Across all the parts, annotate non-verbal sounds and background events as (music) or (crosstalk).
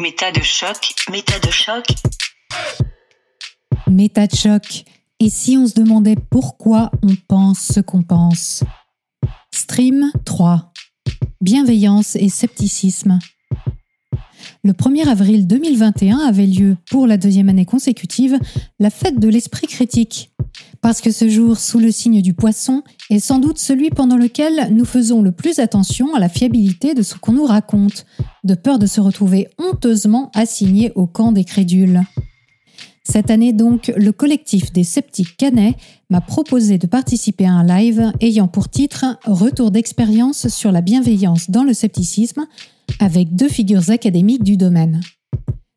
Méta de choc, méta de choc. Méta de choc. Et si on se demandait pourquoi on pense ce qu'on pense? Stream 3. Bienveillance et scepticisme. Le 1er avril 2021 avait lieu, pour la deuxième année consécutive, la fête de l'esprit critique. Parce que ce jour, sous le signe du poisson, est sans doute celui pendant lequel nous faisons le plus attention à la fiabilité de ce qu'on nous raconte, de peur de se retrouver honteusement assigné au camp des crédules. Cette année donc, le collectif des sceptiques canets m'a proposé de participer à un live ayant pour titre Retour d'expérience sur la bienveillance dans le scepticisme avec deux figures académiques du domaine.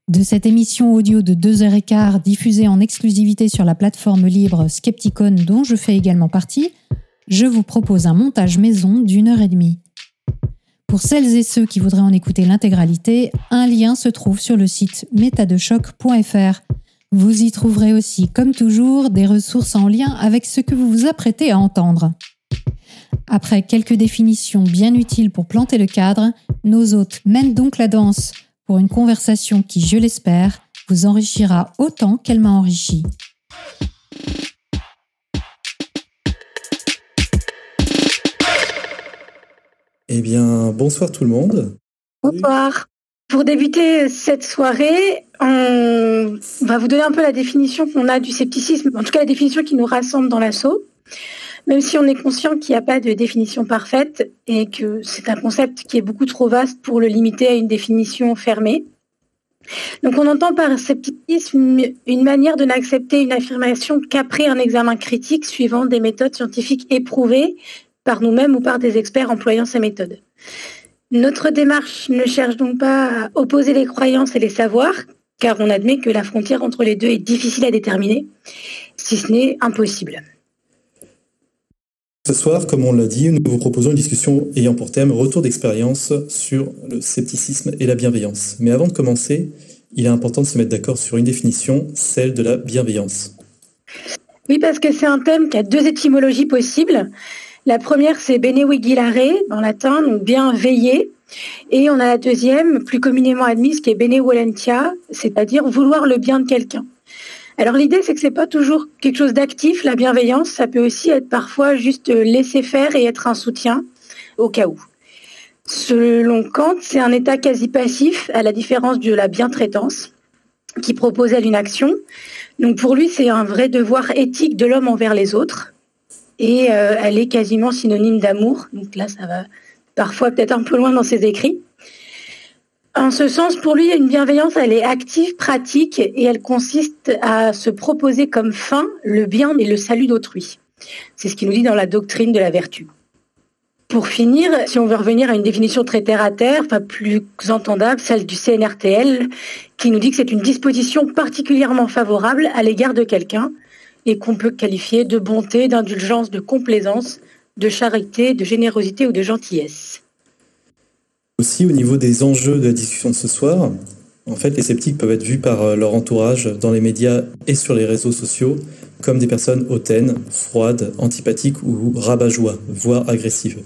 De cette émission audio de 2h15 diffusée en exclusivité sur la plateforme libre Skepticon dont je fais également partie, je vous propose un montage maison d'une heure et demie. Pour celles et ceux qui voudraient en écouter l'intégralité, un lien se trouve sur le site métadechoc.fr. Vous y trouverez aussi, comme toujours, des ressources en lien avec ce que vous vous apprêtez à entendre. Après quelques définitions bien utiles pour planter le cadre, nos hôtes mènent donc la danse pour une conversation qui, je l'espère, vous enrichira autant qu'elle m'a enrichi. Eh bien, bonsoir tout le monde. Bonsoir. Pour débuter cette soirée, on va vous donner un peu la définition qu'on a du scepticisme, en tout cas la définition qui nous rassemble dans l'assaut même si on est conscient qu'il n'y a pas de définition parfaite et que c'est un concept qui est beaucoup trop vaste pour le limiter à une définition fermée. Donc on entend par scepticisme une manière de n'accepter une affirmation qu'après un examen critique suivant des méthodes scientifiques éprouvées par nous-mêmes ou par des experts employant ces méthodes. Notre démarche ne cherche donc pas à opposer les croyances et les savoirs, car on admet que la frontière entre les deux est difficile à déterminer, si ce n'est impossible. Ce soir, comme on l'a dit, nous vous proposons une discussion ayant pour thème retour d'expérience sur le scepticisme et la bienveillance. Mais avant de commencer, il est important de se mettre d'accord sur une définition, celle de la bienveillance. Oui, parce que c'est un thème qui a deux étymologies possibles. La première, c'est bene vigilare, en latin, donc bien veiller. Et on a la deuxième, plus communément admise, qui est bene volentia, c'est-à-dire vouloir le bien de quelqu'un. Alors l'idée, c'est que c'est pas toujours quelque chose d'actif. La bienveillance, ça peut aussi être parfois juste laisser faire et être un soutien au cas où. Selon Kant, c'est un état quasi passif, à la différence de la bientraitance, qui propose elle une action. Donc pour lui, c'est un vrai devoir éthique de l'homme envers les autres. Et euh, elle est quasiment synonyme d'amour. Donc là, ça va parfois peut-être un peu loin dans ses écrits. En ce sens, pour lui, une bienveillance, elle est active, pratique, et elle consiste à se proposer comme fin le bien et le salut d'autrui. C'est ce qu'il nous dit dans la doctrine de la vertu. Pour finir, si on veut revenir à une définition très terre à terre, pas plus entendable, celle du CNRTL, qui nous dit que c'est une disposition particulièrement favorable à l'égard de quelqu'un et qu'on peut qualifier de bonté, d'indulgence, de complaisance, de charité, de générosité ou de gentillesse. Aussi, au niveau des enjeux de la discussion de ce soir, en fait, les sceptiques peuvent être vus par euh, leur entourage dans les médias et sur les réseaux sociaux comme des personnes hautaines, froides, antipathiques ou rabat-joie, voire agressives.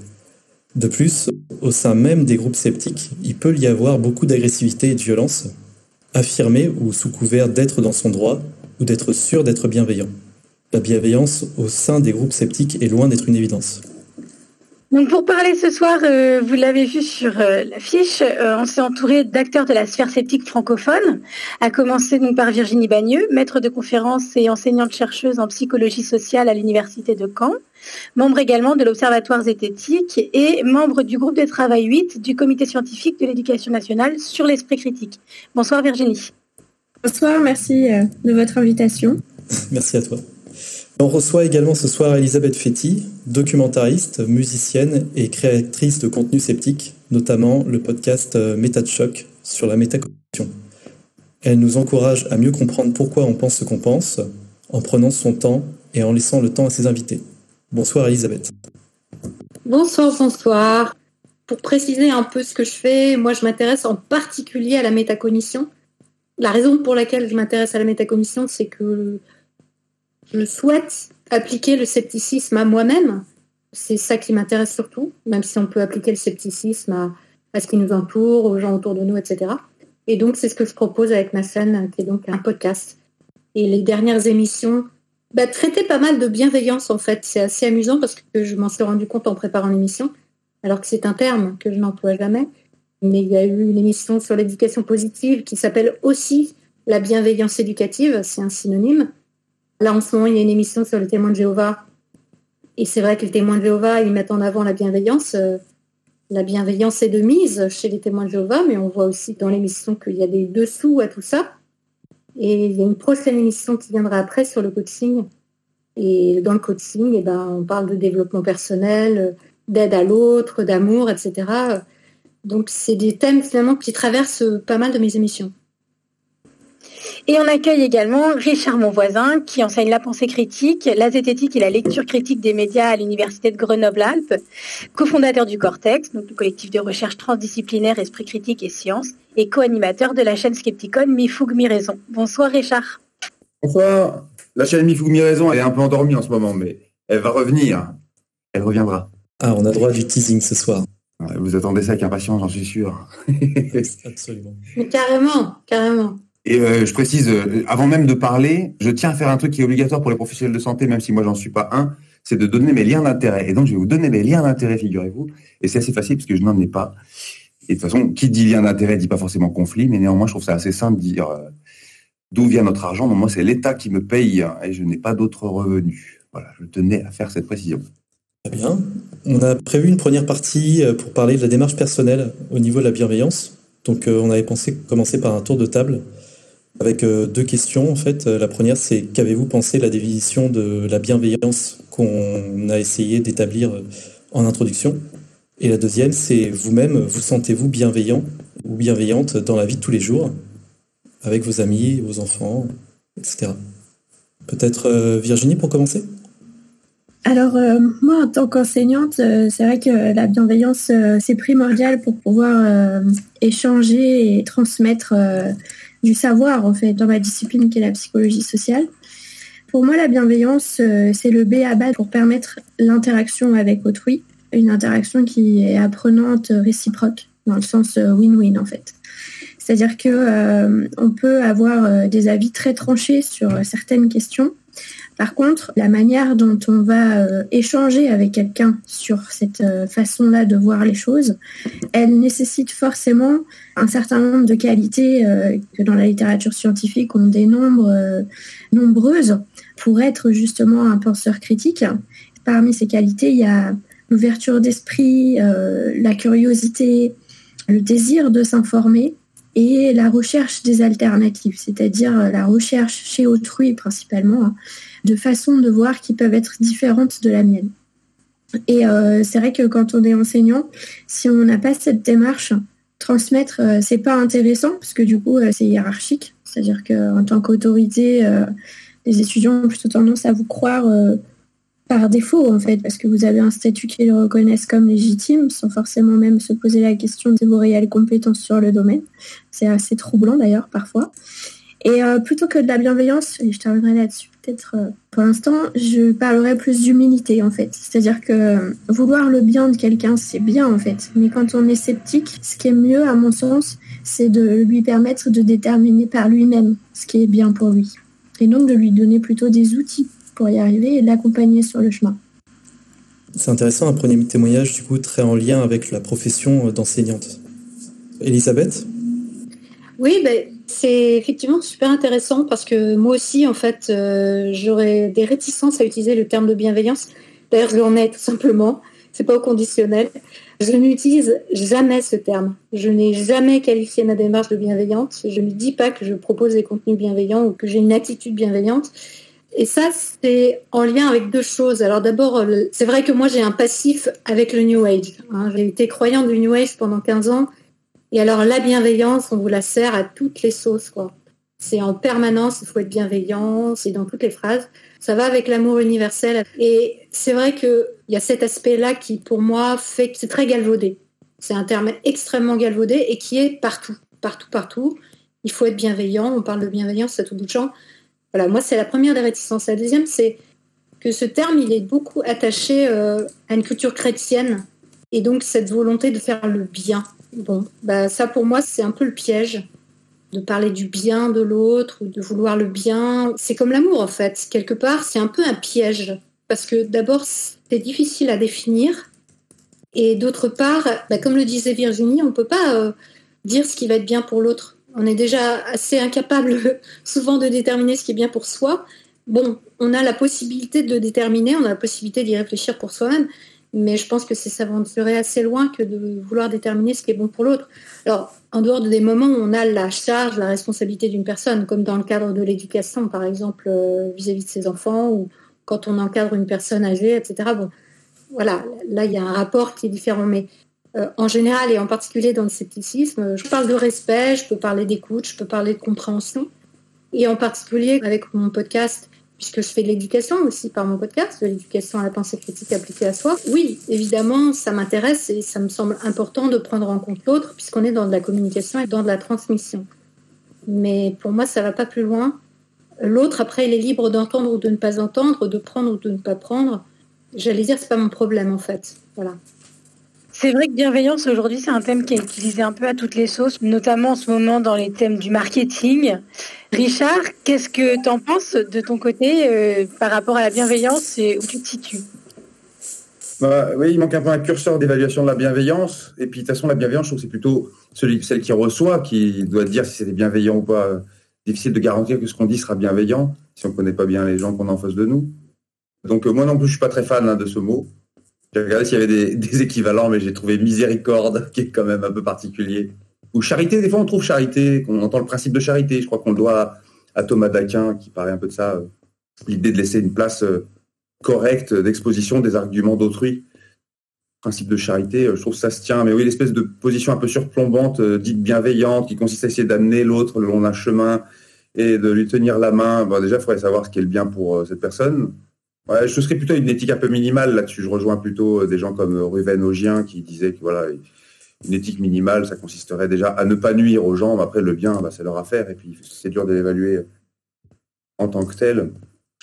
De plus, au sein même des groupes sceptiques, il peut y avoir beaucoup d'agressivité et de violence, affirmée ou sous couvert d'être dans son droit ou d'être sûr d'être bienveillant. La bienveillance au sein des groupes sceptiques est loin d'être une évidence. Donc pour parler ce soir, euh, vous l'avez vu sur euh, l'affiche, euh, on s'est entouré d'acteurs de la sphère sceptique francophone, à commencer donc par Virginie Bagneux, maître de conférences et enseignante chercheuse en psychologie sociale à l'université de Caen, membre également de l'Observatoire zététique et membre du groupe de travail 8 du comité scientifique de l'éducation nationale sur l'esprit critique. Bonsoir Virginie. Bonsoir, merci de votre invitation. merci à toi. On reçoit également ce soir Elisabeth Fetty, documentariste, musicienne et créatrice de contenu sceptique, notamment le podcast euh, Méta de choc sur la métacognition. Elle nous encourage à mieux comprendre pourquoi on pense ce qu'on pense, en prenant son temps et en laissant le temps à ses invités. Bonsoir Elisabeth. Bonsoir, bonsoir. Pour préciser un peu ce que je fais, moi je m'intéresse en particulier à la métacognition. La raison pour laquelle je m'intéresse à la métacognition, c'est que je souhaite appliquer le scepticisme à moi-même. C'est ça qui m'intéresse surtout, même si on peut appliquer le scepticisme à, ce qui nous entoure, aux gens autour de nous, etc. Et donc, c'est ce que je propose avec ma chaîne, qui est donc un podcast. Et les dernières émissions bah, traitaient pas mal de bienveillance, en fait. C'est assez amusant parce que je m'en suis rendu compte en préparant l'émission, alors que c'est un terme que je n'emploie jamais. Mais il y a eu une émission sur l'éducation positive qui s'appelle aussi la bienveillance éducative, c'est un synonyme. Là, en ce moment, il y a une émission sur le témoin de Jéhovah. Et c'est vrai que les témoins de Jéhovah, ils mettent en avant la bienveillance. Euh, la bienveillance est de mise chez les témoins de Jéhovah, mais on voit aussi dans l'émission qu'il y a des dessous à tout ça. Et il y a une prochaine émission qui viendra après sur le coaching. Et dans le coaching, eh ben, on parle de développement personnel, d'aide à l'autre, d'amour, etc. Donc c'est des thèmes finalement qui traversent pas mal de mes émissions. Et on accueille également Richard Monvoisin, qui enseigne la pensée critique, la zététique et la lecture critique des médias à l'Université de Grenoble-Alpes, cofondateur du Cortex, donc le collectif de recherche transdisciplinaire Esprit critique et sciences, et co-animateur de la chaîne Skepticon Mi Fougue Mi Raison. Bonsoir Richard. Bonsoir. La chaîne Mi Fougue Mi Raison, elle est un peu endormie en ce moment, mais elle va revenir. Elle reviendra. Ah, on a droit du teasing ce soir. Vous attendez ça avec impatience, j'en suis sûr. (laughs) Absolument. Mais carrément, carrément. Et euh, je précise, euh, avant même de parler, je tiens à faire un truc qui est obligatoire pour les professionnels de santé, même si moi j'en suis pas un, c'est de donner mes liens d'intérêt. Et donc je vais vous donner mes liens d'intérêt, figurez-vous. Et c'est assez facile parce que je n'en ai pas. Et de toute façon, qui dit lien d'intérêt dit pas forcément conflit, mais néanmoins je trouve ça assez simple de dire euh, d'où vient notre argent. moi c'est l'État qui me paye et je n'ai pas d'autres revenus. Voilà, je tenais à faire cette précision. Très bien. On a prévu une première partie pour parler de la démarche personnelle au niveau de la bienveillance. Donc on avait pensé commencer par un tour de table avec euh, deux questions en fait. Euh, la première, c'est qu'avez-vous pensé la définition de la bienveillance qu'on a essayé d'établir euh, en introduction? Et la deuxième, c'est vous-même, vous sentez-vous bienveillant ou bienveillante dans la vie de tous les jours, avec vos amis, vos enfants, etc. Peut-être Virginie pour commencer? Alors moi, en tant qu'enseignante, c'est vrai que la bienveillance, c'est primordial pour pouvoir échanger et transmettre du savoir en fait dans ma discipline qui est la psychologie sociale. Pour moi, la bienveillance, euh, c'est le B à bas pour permettre l'interaction avec autrui, une interaction qui est apprenante, réciproque, dans le sens euh, win-win en fait. C'est-à-dire que euh, on peut avoir des avis très tranchés sur certaines questions, par contre, la manière dont on va euh, échanger avec quelqu'un sur cette euh, façon-là de voir les choses, elle nécessite forcément un certain nombre de qualités euh, que dans la littérature scientifique on dénombre nombreuses pour être justement un penseur critique. Parmi ces qualités, il y a l'ouverture d'esprit, la curiosité, le désir de s'informer, et la recherche des alternatives, c'est-à-dire la recherche chez autrui principalement hein, de façons de voir qui peuvent être différentes de la mienne. Et euh, c'est vrai que quand on est enseignant, si on n'a pas cette démarche, transmettre, euh, c'est pas intéressant parce que du coup, euh, c'est hiérarchique. C'est-à-dire qu'en tant qu'autorité, les étudiants ont plutôt tendance à vous croire par défaut, en fait, parce que vous avez un statut qu'ils reconnaissent comme légitime, sans forcément même se poser la question de vos réelles compétences sur le domaine. C'est assez troublant d'ailleurs parfois. Et plutôt que de la bienveillance, et je terminerai là-dessus, euh, pour l'instant, je parlerai plus d'humilité en fait. C'est-à-dire que euh, vouloir le bien de quelqu'un, c'est bien en fait. Mais quand on est sceptique, ce qui est mieux à mon sens, c'est de lui permettre de déterminer par lui-même ce qui est bien pour lui. Et donc de lui donner plutôt des outils pour y arriver et l'accompagner sur le chemin. C'est intéressant, un premier témoignage du coup très en lien avec la profession d'enseignante. Elisabeth? Oui, ben, c'est effectivement super intéressant parce que moi aussi, en fait, euh, j'aurais des réticences à utiliser le terme de bienveillance. D'ailleurs, je l'en ai tout simplement. C'est pas au conditionnel. Je n'utilise jamais ce terme. Je n'ai jamais qualifié ma démarche de bienveillante. Je ne dis pas que je propose des contenus bienveillants ou que j'ai une attitude bienveillante. Et ça, c'est en lien avec deux choses. Alors d'abord, c'est vrai que moi, j'ai un passif avec le New Age. Hein. J'ai été croyant du New Age pendant 15 ans et alors, la bienveillance, on vous la sert à toutes les sauces, quoi. C'est en permanence, il faut être bienveillant, c'est dans toutes les phrases. Ça va avec l'amour universel. Et c'est vrai qu'il y a cet aspect-là qui, pour moi, fait que c'est très galvaudé. C'est un terme extrêmement galvaudé et qui est partout, partout, partout. Il faut être bienveillant. On parle de bienveillance à tout bout de champ. Voilà, moi, c'est la première des réticences. La deuxième, c'est que ce terme, il est beaucoup attaché euh, à une culture chrétienne et donc cette volonté de faire le bien. Bon, bah ça pour moi c'est un peu le piège. de parler du bien de l'autre ou de vouloir le bien. C'est comme l'amour en fait. Quelque part, c'est un peu un piège. Parce que d'abord, c'est difficile à définir. Et d'autre part, bah, comme le disait Virginie, on ne peut pas euh, dire ce qui va être bien pour l'autre. On est déjà assez incapable (laughs) souvent de déterminer ce qui est bien pour soi. Bon, on a la possibilité de déterminer, on a la possibilité d'y réfléchir pour soi-même, mais je pense que c'est s'aventurer assez loin que de vouloir déterminer ce qui est bon pour l'autre. Alors, en dehors des moments où on a la charge, la responsabilité d'une personne, comme dans le cadre de l'éducation, par exemple, euh, vis-à-vis de ses enfants, ou quand on encadre une personne âgée, etc. Bon, voilà, là, il y a un rapport qui est différent. Mais euh, en général, et en particulier dans le scepticisme, je parle de respect, je peux parler d'écoute, je peux parler de compréhension. Et en particulier, avec mon podcast, puisque je fais de l'éducation aussi par mon podcast, de l'éducation à la pensée critique appliquée à soi. Oui, évidemment, ça m'intéresse et ça me semble important de prendre en compte l'autre, puisqu'on est dans de la communication et dans de la transmission. Mais pour moi, ça va pas plus loin. L'autre, après, il est libre d'entendre ou de ne pas entendre, de prendre ou de ne pas prendre. J'allais dire, c'est pas mon problème en fait. Voilà. C'est vrai que bienveillance aujourd'hui, c'est un thème qui est utilisé un peu à toutes les sauces, notamment en ce moment dans les thèmes du marketing. Richard, qu'est-ce que tu en penses de ton côté euh, par rapport à la bienveillance et où tu te situes? Bah, Oui, il manque un peu un curseur d'évaluation de la bienveillance. Et puis, de toute façon, la bienveillance, je trouve que c'est plutôt celle qui reçoit qui doit dire si c'est bienveillant ou pas. Difficile de garantir que ce qu'on dit sera bienveillant si on ne connaît pas bien les gens qu'on a en face de nous. Donc, euh, moi non plus, je suis pas très fan hein, de ce mot. J'ai regardé s'il y avait des, (laughs) équivalents, mais j'ai trouvé miséricorde, qui est quand même un peu particulier. Ou charité, des fois on trouve charité, on entend le principe de charité. Je crois qu'on le doit à, Thomas d'Aquin, qui parlait un peu de ça, euh, l'idée de laisser une place euh, correcte d'exposition des arguments d'autrui. Principe de charité, euh, je trouve que ça se tient. Mais oui, l'espèce de position un peu surplombante, dite bienveillante, qui consiste à essayer d'amener l'autre le long d'un chemin et de lui tenir la main. Bon, déjà, il faudrait savoir ce qui est le bien pour cette personne. Je serais plutôt une éthique un peu minimale là-dessus. Je rejoins plutôt des gens comme Ruven Augien qui disait que voilà, une éthique minimale, ça consisterait déjà à ne pas nuire aux gens. Après, le bien, bah, c'est leur affaire. Et puis, c'est dur de l'évaluer en tant que tel.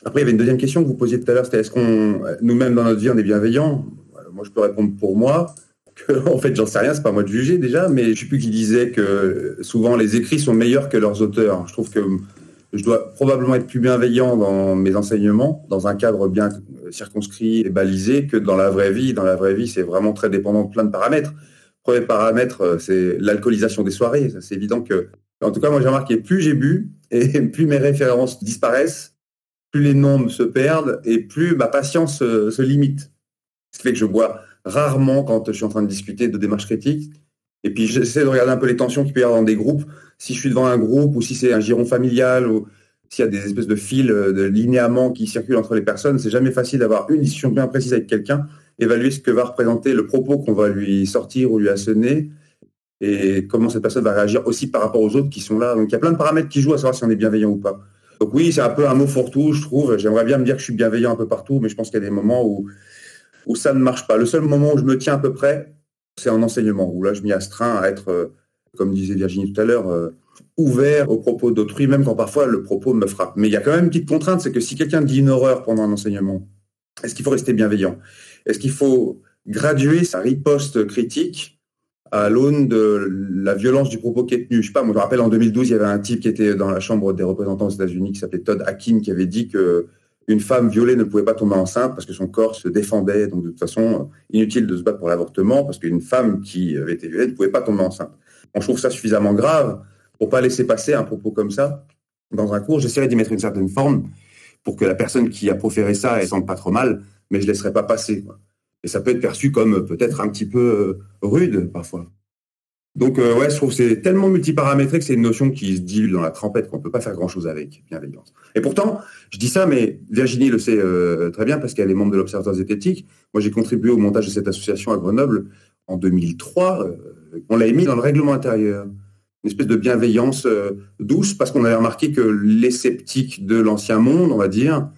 Après, il y avait une deuxième question que vous posiez tout à l'heure, c'était est-ce qu'on, nous-mêmes dans notre vie, on est bienveillant Moi, je peux répondre pour moi que, (laughs) en fait, j'en sais rien, c'est pas moi de juger déjà, mais je sais plus qui disait que souvent les écrits sont meilleurs que leurs auteurs. Je trouve que je dois probablement être plus bienveillant dans mes enseignements, dans un cadre bien circonscrit et balisé, que dans la vraie vie. Dans la vraie vie, c'est vraiment très dépendant de plein de paramètres. Premier paramètre, euh, c'est l'alcoolisation des soirées. C'est évident que, en tout cas, moi j'ai remarqué, plus j'ai bu et (laughs) plus mes références disparaissent, plus les noms se perdent et plus ma patience se, se limite. Ce qui fait que je bois rarement quand je suis en train de discuter de démarches critiques. Et puis j'essaie de regarder un peu les tensions qu'il peut y avoir dans des groupes si je suis devant un groupe ou si c'est un giron familial ou s'il y a des espèces de fils, euh, de linéaments qui circulent entre les personnes, c'est jamais facile d'avoir une discussion bien précise avec quelqu'un, évaluer ce que va représenter le propos qu'on va lui sortir ou lui assonner et comment cette personne va réagir aussi par rapport aux autres qui sont là. Donc il y a plein de paramètres qui jouent à savoir si on est bienveillant ou pas. Donc oui, c'est un peu un mot fourre-tout, je trouve. J'aimerais bien me dire que je suis bienveillant un peu partout, mais je pense qu'il y a des moments où, où ça ne marche pas. Le seul moment où je me tiens à peu près, c'est en enseignement, où là je m'y astreins à être euh, comme disait Virginie tout à l'heure, euh, ouvert aux propos d'autrui, même quand parfois le propos me frappe. Mais il y a quand même une petite contrainte, c'est que si quelqu'un dit une horreur pendant un enseignement, est-ce qu'il faut rester bienveillant? Est-ce qu'il faut graduer sa riposte critique à l'aune de la violence du propos qui est tenu Je sais pas, moi je me rappelle en 2012, il y avait un type qui était dans la Chambre des représentants aux États-Unis qui s'appelait Todd Akin qui avait dit que une femme violée ne pouvait pas tomber enceinte parce que son corps se défendait. Donc de toute façon, inutile de se battre pour l'avortement parce qu'une femme qui avait été violée ne pouvait pas tomber enceinte on trouve ça suffisamment grave pour pas laisser passer un propos comme ça dans un cours. J'essaierai d'y mettre une certaine forme pour que la personne qui a proféré ça elle sente pas trop mal, mais je laisserai pas passer. Et ça peut être perçu comme peut-être un petit peu euh, rude parfois. Donc euh, ouais, je trouve c'est tellement multiparamétré que c'est une notion qui se dilue dans la trempette qu'on peut pas faire grand-chose avec, bienveillance. Et pourtant, je dis ça, mais Virginie le sait euh, très bien parce qu'elle est membre de l'Observatoire zététique. Moi, j'ai contribué au montage de cette association à Grenoble en 2003 on l'a mis dans le règlement intérieur. Une espèce de bienveillance euh, douce, parce qu'on avait remarqué que les sceptiques de l'ancien monde, on va dire,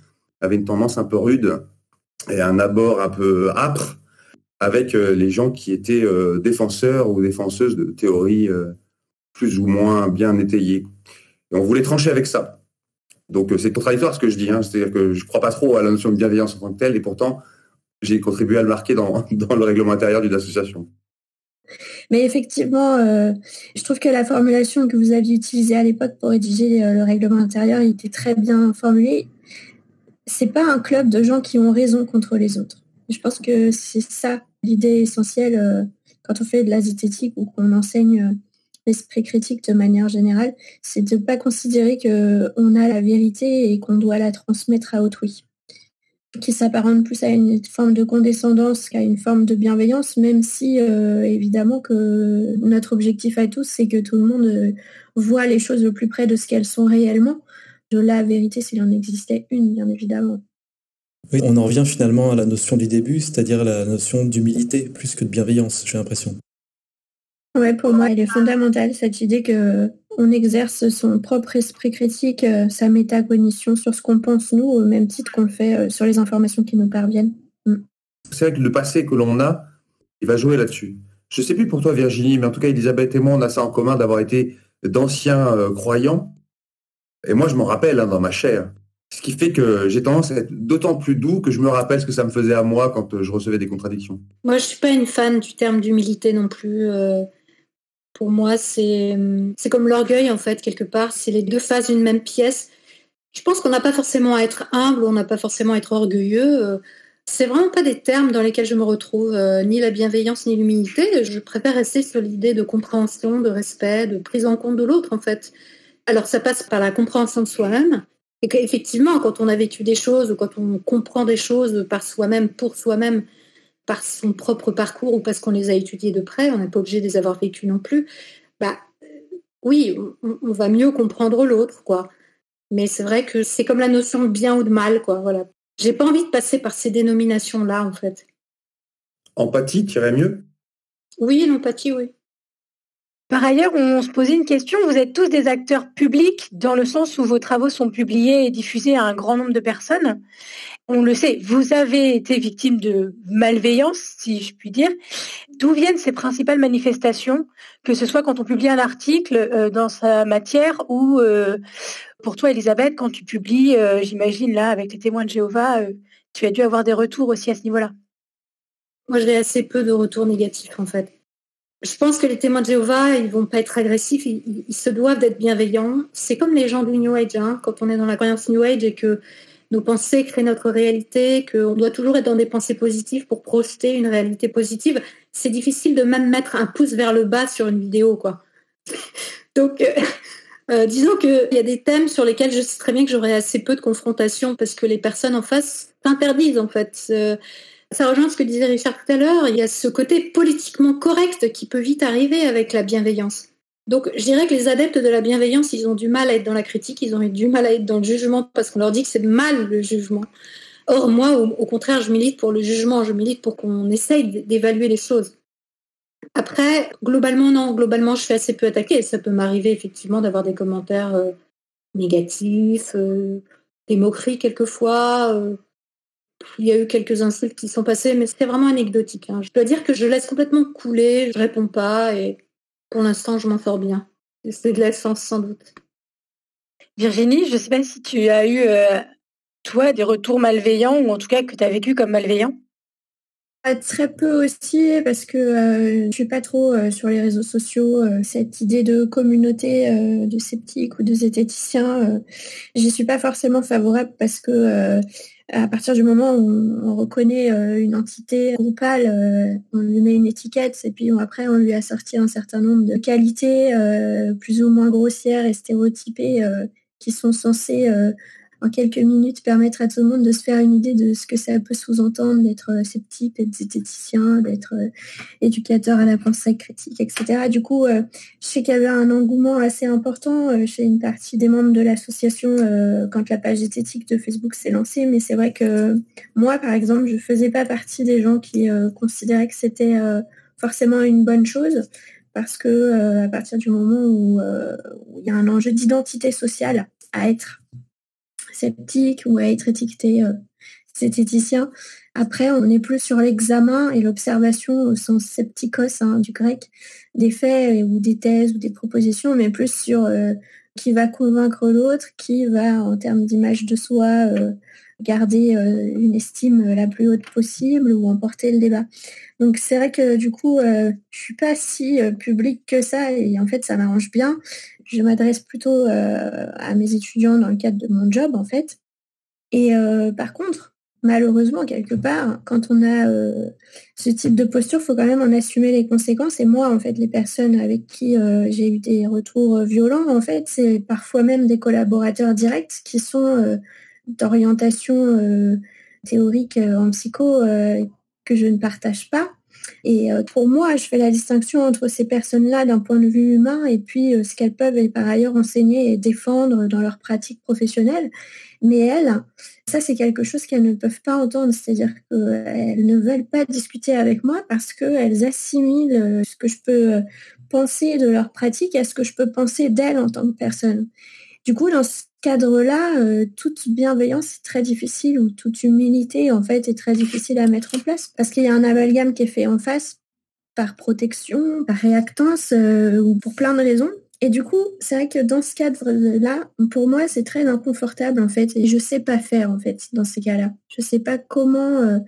avaient une tendance un peu rude et un abord un peu âpre avec euh, les gens qui étaient euh, défenseurs ou défenseuses de théories plus ou moins bien étayées. Et on voulait trancher avec ça. Donc c'est contradictoire ce que je dis, hein. c'est-à-dire que je ne crois pas trop à la notion de bienveillance en tant que telle, et pourtant j'ai contribué à le marquer (laughs) dans, le règlement intérieur d'une association. Mais effectivement, euh, je trouve que la formulation que vous aviez utilisée à l'époque pour rédiger euh, le règlement intérieur était très bien formulée. C'est pas un club de gens qui ont raison contre les autres. Je pense que c'est ça l'idée essentielle euh, quand on fait de la zététique ou qu'on enseigne l'esprit critique de manière générale, c'est de ne pas considérer qu'on a la vérité et qu'on doit la transmettre à autrui qui s'apparente plus à une forme de condescendance qu'à une forme de bienveillance, même si euh, évidemment que notre objectif à tous, c'est que tout le monde euh, voit les choses le plus près de ce qu'elles sont réellement, de la vérité s'il en existait une, bien évidemment. Oui, on en revient finalement à la notion du début, c'est-à-dire la notion d'humilité plus que de bienveillance, j'ai l'impression. Ouais, pour moi, elle est fondamentale, cette idée que on exerce son propre esprit critique, euh, sa métacognition sur ce qu'on pense nous, au même titre qu'on le fait euh, sur les informations qui nous parviennent. Mm. C'est vrai que le passé que l'on a, il va jouer là-dessus. Je ne sais plus pour toi, Virginie, mais en tout cas, Elisabeth et moi, on a ça en commun d'avoir été d'anciens euh, croyants. Et moi, je m'en rappelle hein, dans ma chair. Ce qui fait que j'ai tendance à être d'autant plus doux que je me rappelle ce que ça me faisait à moi quand je recevais des contradictions. Moi, je suis pas une fan du terme d'humilité non plus. Pour moi, c'est comme l'orgueil, en fait, quelque part. C'est les deux faces d'une même pièce. Je pense qu'on n'a pas forcément à être humble, on n'a pas forcément à être orgueilleux. C'est vraiment pas des termes dans lesquels je me retrouve, euh, ni la bienveillance, ni l'humilité. Je préfère rester sur l'idée de compréhension, de respect, de prise en compte de l'autre, en fait. Alors, ça passe par la compréhension de soi-même. Et qu'effectivement, quand on a vécu des choses ou quand on comprend des choses par soi-même, pour soi-même, par son propre parcours ou parce qu'on les a étudiés de près, on n'est pas obligé de les avoir vécus non plus, bah oui, on, va mieux comprendre l'autre, quoi. Mais c'est vrai que c'est comme la notion de bien ou de mal, quoi. Voilà. J'ai pas envie de passer par ces dénominations-là, en fait. Empathie, tu irais mieux? Oui, l'empathie, oui. Par ailleurs, on se posait une question. Vous êtes tous des acteurs publics dans le sens où vos travaux sont publiés et diffusés à un grand nombre de personnes. On le sait, vous avez été victime de malveillance, si je puis dire. D'où viennent ces principales manifestations, que ce soit quand on publie un article euh, dans sa matière ou euh, pour toi, Elisabeth, quand tu publies, euh, j'imagine là, avec les témoins de Jéhovah, tu as dû avoir des retours aussi à ce niveau-là? Moi, j'ai assez peu de retours négatifs, en fait je pense que les témoins de Jéhovah, ils vont pas être agressifs, ils, se doivent d'être bienveillants. C'est comme les gens du New Age, hein, quand on est dans la croyance New Age et que nos pensées créent notre réalité, qu'on doit toujours être dans des pensées positives pour projeter une réalité positive. C'est difficile de même mettre un pouce vers le bas sur une vidéo, quoi. (laughs) Donc, euh, (laughs) euh, disons qu'il y a des thèmes sur lesquels je sais très bien que j'aurai assez peu de confrontation parce que les personnes en face s'interdisent, en fait. Euh, ça rejoint ce que disait Richard tout à l'heure. Il y a ce côté politiquement correct qui peut vite arriver avec la bienveillance. Donc, je dirais que les adeptes de la bienveillance, ils ont du mal à être dans la critique, ils ont du mal à être dans le jugement parce qu'on leur dit que c'est mal le jugement. Or, moi, au, contraire, je milite pour le jugement, je milite pour qu'on essaye d'évaluer les choses. Après, globalement, non, globalement, je suis assez peu attaquée. Ça peut m'arriver effectivement d'avoir des commentaires euh, négatifs, euh, des moqueries quelquefois. Euh, il y a eu quelques insultes qui sont passées, mais c'était vraiment anecdotique. Hein. Je dois dire que je laisse complètement couler, je réponds pas et pour l'instant, je m'en sors bien. C'est de la chance sans doute. Virginie, je ne sais pas si tu as eu, euh, toi, des retours malveillants ou en tout cas que tu as vécu comme malveillant? Euh, très peu aussi parce que euh, je suis pas trop sur les réseaux sociaux. cette idée de communauté de sceptiques ou de zététiciens, j'y suis pas forcément favorable parce que à partir du moment où on, reconnaît euh, une entité groupale, euh, on lui met une étiquette et puis après on lui a sorti un certain nombre de qualités euh, plus ou moins grossières et stéréotypées qui sont censées en quelques minutes permettre à tout le monde de se faire une idée de ce que ça peut sous-entendre d'être euh, sceptique, d'être zététicien, d'être euh, éducateur à la pensée critique, etc. Du coup, euh, je sais qu'il y avait un engouement assez important chez une partie des membres de l'association quand la page zététique de Facebook s'est lancée, mais c'est vrai que moi, par exemple, je faisais pas partie des gens qui considéraient que c'était forcément une bonne chose parce que à partir du moment où il y a un enjeu d'identité sociale à être sceptique ou à être étiqueté euh, zététicien. Après, on n'est plus sur l'examen et l'observation au sens scepticos hein, du grec des faits ou des thèses ou des propositions, mais plus sur euh, qui va convaincre l'autre, qui va, en termes d'image de soi, euh, garder une estime la plus haute possible ou emporter le débat. Donc c'est vrai que du coup, je suis pas si publique que ça et en fait ça m'arrange bien. Je m'adresse plutôt à mes étudiants dans le cadre de mon job en fait. Et par contre, malheureusement, quelque part, quand on a euh, ce type de posture, il faut quand même en assumer les conséquences. Et moi, en fait, les personnes avec qui euh, j'ai eu des retours euh, violents, en fait, c'est parfois même des collaborateurs directs qui sont d'orientation théorique en psycho que je ne partage pas. Et pour moi, je fais la distinction entre ces personnes-là d'un point de vue humain et puis ce qu'elles peuvent par ailleurs enseigner et défendre dans leur pratique professionnelle. Mais elles, ça, c'est quelque chose qu'elles ne peuvent pas entendre, c'est-à-dire qu'elles ne veulent pas discuter avec moi parce qu'elles assimilent euh, ce que je peux euh, penser de leur pratique à ce que je peux penser d'elles en tant que personne. Du coup, dans ce cadre-là, euh, toute bienveillance est très difficile ou toute humilité, en fait, est très difficile à mettre en place parce qu'il y a un amalgame qui est fait en face par protection, par réactance ou pour plein de raisons. Et du coup, c'est vrai que dans ce cadre-là, pour moi, c'est très inconfortable en fait, et je sais pas faire en fait dans ces cas-là. Je sais pas comment euh,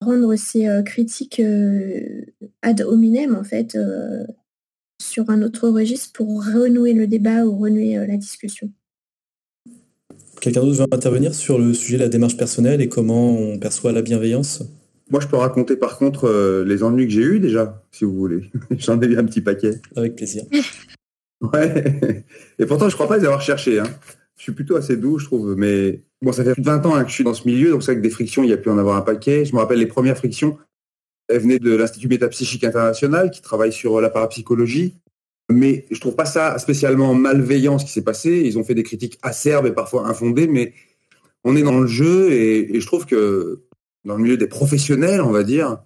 rendre ces euh, critiques euh, ad hominem en fait sur un autre registre pour renouer le débat ou renouer la discussion. Quelqu'un d'autre veut intervenir sur le sujet de la démarche personnelle et comment on perçoit la bienveillance? Moi, je peux raconter par contre les ennuis que j'ai eus déjà, si vous voulez. (laughs) J'en ai eu un petit paquet. Avec plaisir. (laughs) Ouais. Et pourtant, je crois pas les avoir cherchés. Hein. Je suis plutôt assez doux, je trouve. Mais bon, ça fait plus de 20 ans hein, que je suis dans ce milieu, donc c'est vrai que des frictions, il y a pu en avoir un paquet. Je me rappelle les premières frictions. Elles venaient de l'Institut métapsychique international, qui travaille sur la parapsychologie. Mais je trouve pas ça spécialement malveillant ce qui s'est passé. Ils ont fait des critiques acerbes et parfois infondées, mais on est dans le jeu et, je trouve que dans le milieu des professionnels, on va dire,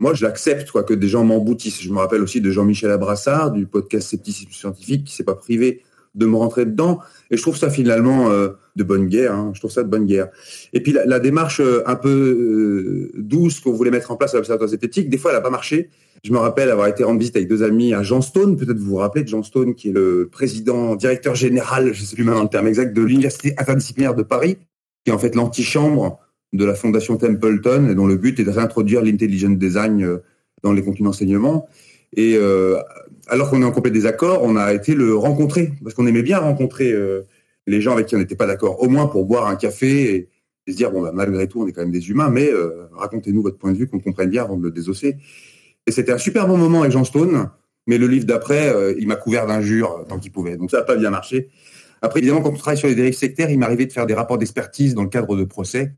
moi, j'accepte quoi que des gens m'emboutissent. Je me rappelle aussi de Jean-Michel Abrassard du podcast Scepticisme scientifique qui s'est pas privé de me rentrer dedans. Et je trouve ça finalement euh, de bonne guerre. Hein. Je de bonne guerre. Et puis la, démarche euh, un peu euh, douce qu'on voulait mettre en place à l'Observatoire zététique, des fois, elle n'a pas marché. Je me rappelle avoir été rendre visite avec deux amis à Jean Stone. Peut-être vous vous rappelez de Jean Stone, qui est le président, directeur général, je ne sais plus maintenant le terme exact, de l'Université interdisciplinaire de Paris, qui est en fait l'antichambre de la fondation Templeton et dont le but est de réintroduire l'intelligent design euh, dans les contenus d'enseignement. Et euh, alors qu'on est en complet désaccord, on a été le rencontrer parce qu'on aimait bien rencontrer euh, les gens avec qui on n'était pas d'accord, au moins pour boire un café et, se dire bon bah, malgré tout on est quand même des humains, mais racontez-nous votre point de vue qu'on comprenne bien avant de le désosser. Et c'était un super bon moment avec Jean Stone, mais le livre d'après il m'a couvert d'injures tant qu'il pouvait, donc ça n'a pas bien marché. Après évidemment quand on travaille sur les dérives sectaires, il m'arrivait de faire des rapports d'expertise dans le cadre de procès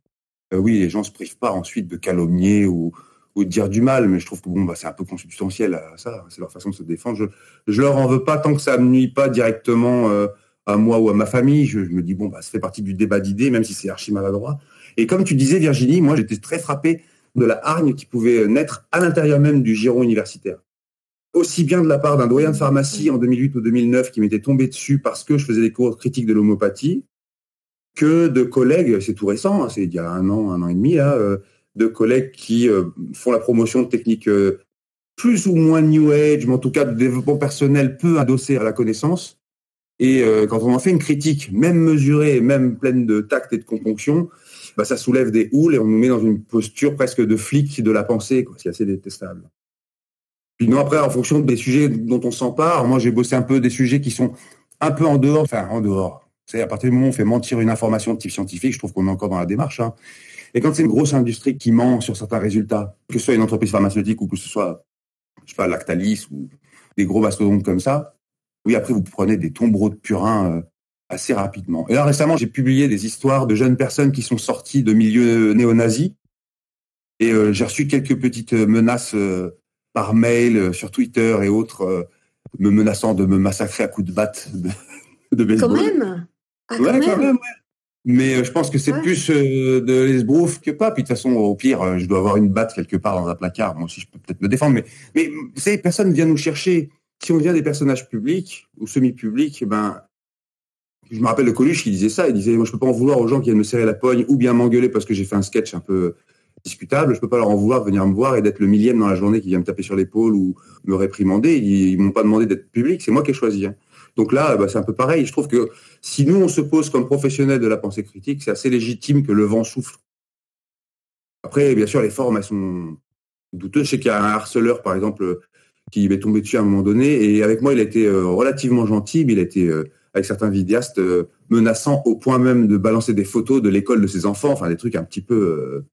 euh, oui, les gens se privent pas ensuite de calomnier ou, de dire du mal, mais je trouve que bon, bah, c'est un peu consubstantiel à ça. C'est leur façon de se défendre. Je, je leur en veux pas tant que ça ne nuit pas directement euh, à moi ou à ma famille. Je, me dis bon, bah, ça fait partie du débat d'idées, même si c'est archi maladroit. Et comme tu disais, Virginie, moi, j'étais très frappé de la hargne qui pouvait naître à l'intérieur même du giron universitaire. Aussi bien de la part d'un doyen de pharmacie en 2008 ou 2009 qui m'était tombé dessus parce que je faisais des cours critiques de l'homéopathie, que de collègues, c'est tout récent, hein, c'est il y a un an, un an et demi, là, euh, de collègues qui euh, font la promotion de techniques euh, plus ou moins New Age, mais en tout cas de développement personnel peu adossé à la connaissance. Et quand on en fait une critique, même mesurée, même pleine de tact et de componction, bah, ça soulève des houles et on nous met dans une posture presque de flic de la pensée, c'est assez détestable. Puis non, après, en fonction des sujets dont on s'empare, moi j'ai bossé un peu des sujets qui sont un peu en dehors, enfin en dehors, c'est à partir du moment où on fait mentir une information de type scientifique, je trouve qu'on est encore dans la démarche. Hein. Et quand c'est une grosse industrie qui ment sur certains résultats, que ce soit une entreprise pharmaceutique ou que ce soit, je sais pas, Lactalis ou des gros mastodontes comme ça, oui, après vous prenez des tombereaux de purin euh, assez rapidement. Et là récemment, j'ai publié des histoires de jeunes personnes qui sont sorties de milieux néo-nazis. Et euh, j'ai reçu quelques petites menaces euh, par mail, sur Twitter et autres, me menaçant de me massacrer à coups de batte de, (laughs) de baseball. Quand même? Ah, ouais, quand même, Mais euh, je pense que c'est plus euh, de l'esbrouf que pas. Puis de toute façon, au pire, euh, je dois avoir une batte quelque part dans un placard. Moi aussi, je peux peut-être me défendre. Mais, mais vous savez, personne vient nous chercher. Si on vient des personnages publics ou semi-publics, ben, je me rappelle de Coluche qui disait ça. Il disait, moi, je peux pas en vouloir aux gens qui viennent me serrer la poigne ou bien m'engueuler parce que j'ai fait un sketch un peu discutable. Je peux pas leur en vouloir venir me voir et d'être le millième dans la journée qui vient me taper sur l'épaule ou me réprimander. Ils, m'ont pas demandé d'être public, c'est moi qui ai choisi. hein. Donc là, bah, c'est un peu pareil. Je trouve que si nous, on se pose comme professionnels de la pensée critique, c'est assez légitime que le vent souffle. Après, bien sûr, les formes, elles sont douteuses. Je sais qu'il y a un harceleur, par exemple, qui m'est tombé dessus à un moment donné. Et avec moi, il a été euh, relativement gentil, il a été, euh, avec certains vidéastes, euh, menaçant au point même de balancer des photos de l'école de ses enfants. Enfin, des trucs un petit peu... euh,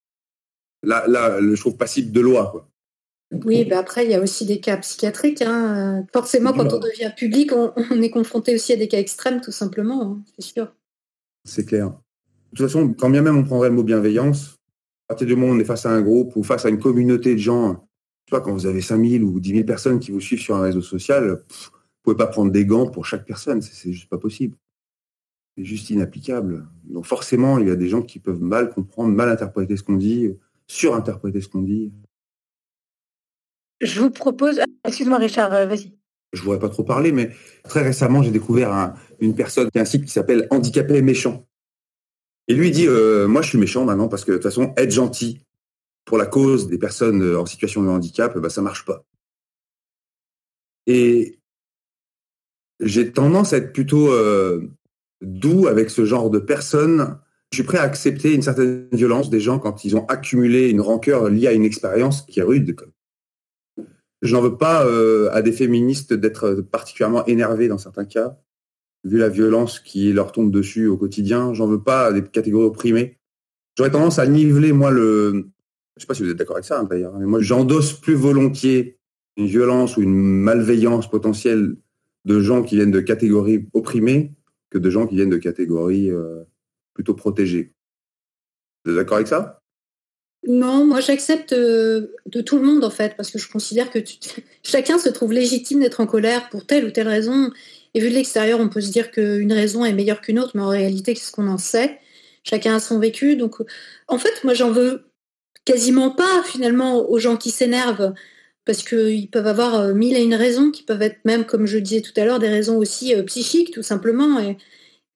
là, là, je trouve passible de loi, quoi. Oui, bah après, il y a aussi des cas psychiatriques. hein. Forcément, quand on devient public, on, on est confronté aussi à des cas extrêmes, tout simplement, hein, c'est sûr. C'est clair. De toute façon, quand bien même on prendrait le mot bienveillance, à partir du moment où on est face à un groupe ou face à une communauté de gens, je sais pas, quand vous avez 5000 ou 10 000 personnes qui vous suivent sur un réseau social, pff, pouvez pas prendre des gants pour chaque personne, c'est juste pas possible. C'est juste inapplicable. Donc forcément, il y a des gens qui peuvent mal comprendre, mal interpréter ce qu'on dit, surinterpréter ce qu'on dit. Je vous propose. Excuse-moi, Richard, euh, vas-y. Je voudrais pas trop parler, mais très récemment, j'ai découvert un- une personne qui a un site qui s'appelle Handicapé méchant. Et lui dit, euh, moi je suis méchant maintenant parce que de toute façon, être gentil pour la cause des personnes en situation de handicap, bah, ça marche pas. Et j'ai tendance à être plutôt euh, doux avec ce genre de personnes. Je suis prêt à accepter une certaine violence des gens quand ils ont accumulé une rancœur liée à une expérience qui est rude. Je n'en veux pas euh, à des féministes d'être particulièrement énervés dans certains cas, vu la violence qui leur tombe dessus au quotidien. J'en veux pas à des catégories opprimées. J'aurais tendance à niveler, moi, le... Je sais pas si vous êtes d'accord avec ça, hein, d'ailleurs, mais moi, j'endosse plus volontiers une violence ou une malveillance potentielle de gens qui viennent de catégories opprimées que de gens qui viennent de catégories euh, plutôt protégées. Vous êtes d'accord avec ça? Non, moi j'accepte euh, de tout le monde en fait, parce que je considère que (laughs) chacun se trouve légitime d'être en colère pour telle ou telle raison. Et vu de l'extérieur, on peut se dire qu'une raison est meilleure qu'une autre, mais en réalité, qu'est-ce qu'on en sait? Chacun a son vécu. Donc, en fait, moi j'en veux quasiment pas finalement aux gens qui s'énervent, parce qu'ils peuvent avoir euh, mille et une raisons, qui peuvent être même, comme je disais tout à l'heure, des raisons aussi euh, psychiques, tout simplement. Et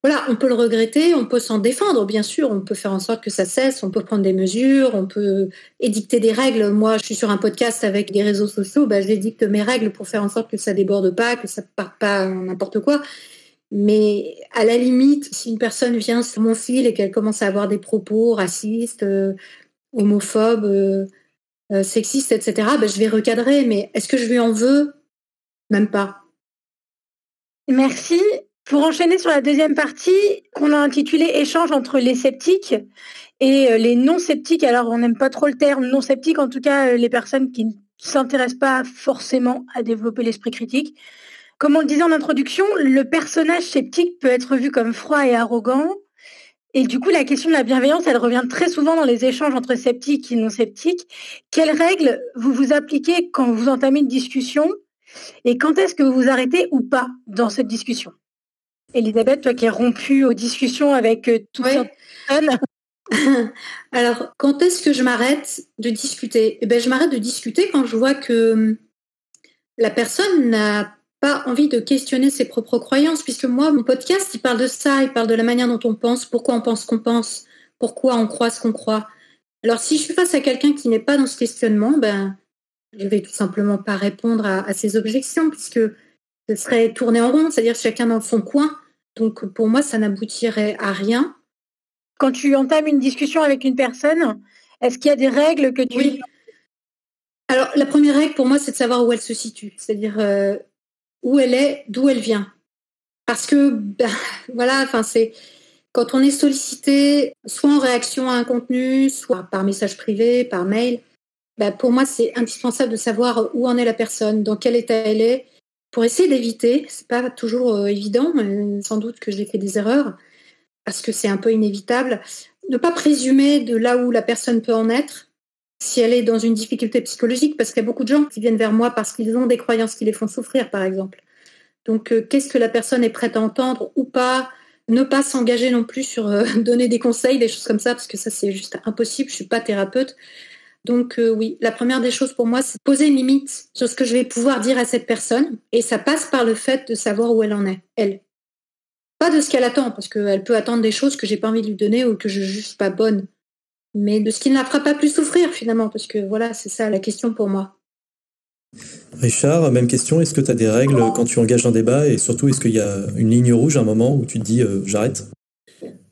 voilà, on peut le regretter, on peut s'en défendre, bien sûr, on peut faire en sorte que ça cesse, on peut prendre des mesures, on peut édicter des règles. Moi, je suis sur un podcast avec des réseaux sociaux, bah, j'édicte mes règles pour faire en sorte que ça déborde pas, que ça parte pas n'importe quoi. Mais à la limite, si une personne vient sur mon fil et qu'elle commence à avoir des propos racistes, euh, homophobes, euh, sexistes, etc., bah, je vais recadrer. Mais est-ce que je lui en veux? Même pas. Merci. Pour enchaîner sur la deuxième partie, qu'on a intitulée Échange entre les sceptiques et euh, les non-sceptiques. Alors, on n'aime pas trop le terme non-sceptique, en tout cas, euh, les personnes qui ne s'intéressent pas forcément à développer l'esprit critique. Comme on le disait en introduction, le personnage sceptique peut être vu comme froid et arrogant. Et du coup, la question de la bienveillance, elle revient très souvent dans les échanges entre sceptiques et non-sceptiques. Quelles règles vous vous appliquez quand vous entamez une discussion et quand est-ce que vous vous arrêtez ou pas dans cette discussion? Elisabeth, toi qui es rompue aux discussions avec euh, toutes de personnes, (laughs) Alors, quand est-ce que je m'arrête de discuter? Eh ben, Je m'arrête de discuter quand je vois que hum, la personne n'a pas envie de questionner ses propres croyances, puisque moi, mon podcast, il parle de ça, il parle de la manière dont on pense, pourquoi on pense qu'on pense, pourquoi on croit ce qu'on croit. Alors, si je suis face à quelqu'un qui n'est pas dans ce questionnement, ben, je vais tout simplement pas répondre à, à ses objections, puisque ce serait tourner en rond, c'est-à-dire chacun dans son coin. Donc, pour moi, ça n'aboutirait à rien. quand tu entames une discussion avec une personne, est-ce qu'il y a des règles que tu... Oui. Alors, la première règle pour moi, c'est de savoir où elle se situe, c'est-à-dire euh, où elle est, d'où elle vient. Parce que, ben, (laughs) voilà, enfin, c'est quand on est sollicité, soit en réaction à un contenu, soit par message privé, par mail. ben, pour moi, c'est indispensable de savoir où en est la personne, dans quel état elle est, pour essayer d'éviter. C'est pas toujours euh, évident, mais sans doute que j'ai fait des erreurs parce que c'est un peu inévitable. Ne pas présumer de là où la personne peut en être si elle est dans une difficulté psychologique, parce qu'il y a beaucoup de gens qui viennent vers moi parce qu'ils ont des croyances qui les font souffrir, par exemple. Donc, euh, qu'est-ce que la personne est prête à entendre ou pas? Ne pas s'engager non plus sur euh, (laughs) donner des conseils, des choses comme ça, parce que ça, c'est juste impossible. Je suis pas thérapeute. Donc, euh, oui, la première des choses pour moi, c'est poser une limite sur ce que je vais pouvoir dire à cette personne. Et ça passe par le fait de savoir où elle en est, elle. Pas de ce qu'elle attend, parce qu'elle peut attendre des choses que j'ai pas envie de lui donner ou que je juge pas bonnes. Mais de ce qui ne la fera pas plus souffrir finalement, parce que voilà, c'est ça la question pour moi. Richard, même question, est-ce que tu as des règles quand tu engages un débat et surtout est-ce qu'il y a une ligne rouge à un moment où tu te dis euh, j'arrête?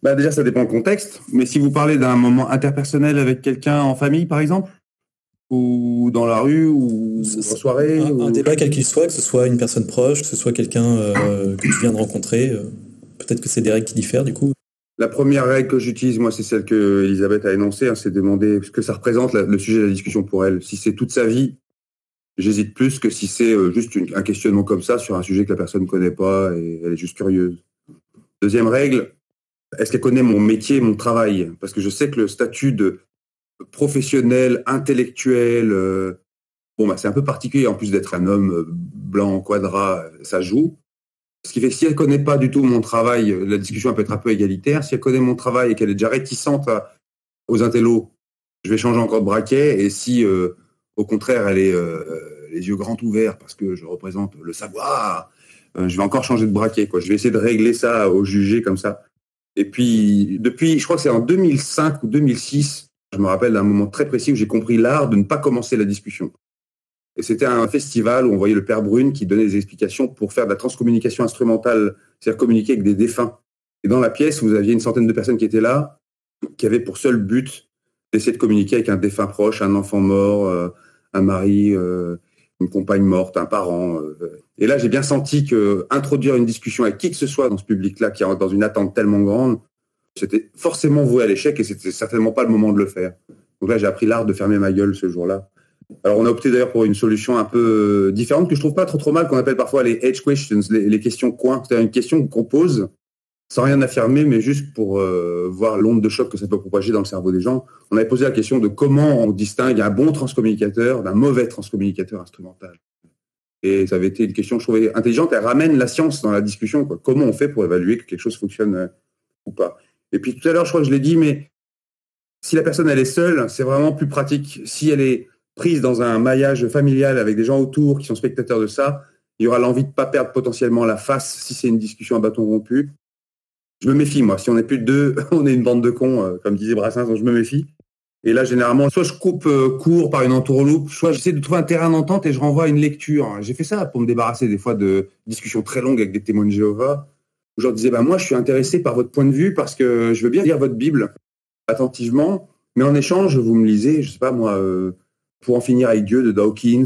Bah Déjà, ça dépend du contexte, mais si vous parlez d'un moment interpersonnel avec quelqu'un en famille, par exemple, ou dans la rue, ou en soirée un, ou... un, débat quel qu'il soit, que ce soit une personne proche, que ce soit quelqu'un euh, que tu viens de rencontrer, euh, peut-être que c'est des règles qui diffèrent du coup la première règle que j'utilise, moi, c'est celle que Elisabeth a énoncée, hein, c'est demander ce que ça représente le sujet de la discussion pour elle. Si c'est toute sa vie, j'hésite plus que si c'est euh, juste un questionnement comme ça sur un sujet que la personne ne connaît pas et elle est juste curieuse. Deuxième règle, est-ce qu'elle connaît mon métier, mon travail? Parce que je sais que le statut de professionnel, intellectuel, euh, bon, bah, c'est un peu particulier en plus d'être un homme euh, blanc, quadra, ça joue. Ce qui fait que si elle connaît pas du tout mon travail, la discussion peut être un peu égalitaire. Si elle connaît mon travail et qu'elle est déjà réticente aux intellos, je vais changer encore de braquet. Et si, euh, au contraire, elle est euh, les yeux grands ouverts parce que je représente le savoir, euh, je vais encore changer de braquet. Je vais essayer de régler ça au jugé comme ça. Et puis, depuis, je crois que c'est en 2005 ou 2006, je me rappelle d'un moment très précis où j'ai compris l'art de ne pas commencer la discussion. Et c'était un festival où on voyait le père Brune qui donnait des explications pour faire de la transcommunication instrumentale, c'est-à-dire communiquer avec des défunts. Et dans la pièce, vous aviez une centaine de personnes qui étaient là, qui avaient pour seul but d'essayer de communiquer avec un défunt proche, un enfant mort, euh, un mari, euh, une compagne morte, un parent. Euh. Et là, j'ai bien senti que introduire une discussion avec qui que ce soit dans ce public-là, qui est dans une attente tellement grande, c'était forcément voué à l'échec et c'était certainement pas le moment de le faire. Donc là, j'ai appris l'art de fermer ma gueule ce jour-là. Alors, on a opté d'ailleurs pour une solution un peu différente que je trouve pas trop trop mal, qu'on appelle parfois les edge questions, les, questions coins. C'est-à-dire une question qu'on pose sans rien affirmer, mais juste pour euh, voir l'onde de choc que ça peut propager dans le cerveau des gens. On avait posé la question de comment on distingue un bon transcommunicateur d'un mauvais transcommunicateur instrumental. Et ça avait été une question, je trouvais, intelligente. Elle ramène la science dans la discussion. Comment on fait pour évaluer que quelque chose fonctionne euh, ou pas Et puis tout à l'heure, je crois que je l'ai dit, mais si la personne est seule, c'est vraiment plus pratique. Si elle est prise dans un maillage familial avec des gens autour qui sont spectateurs de ça, il y aura l'envie de pas perdre potentiellement la face si c'est une discussion à bâton rompu. Je me méfie, moi. Si on est plus de deux, (laughs) on est une bande de cons, euh, comme disait Brassens, donc je me méfie. Et là, généralement, soit je coupe euh, court par une entourloupe, soit j'essaie de trouver un terrain d'entente et je renvoie à une lecture. J'ai fait ça pour me débarrasser des fois de discussions très longues avec des témoins de Jéhovah, où je leur disais, bah, moi, je suis intéressé par votre point de vue parce que je veux bien lire votre Bible attentivement, mais en échange, vous me lisez, je sais pas moi, euh, pour en finir avec Dieu de Dawkins.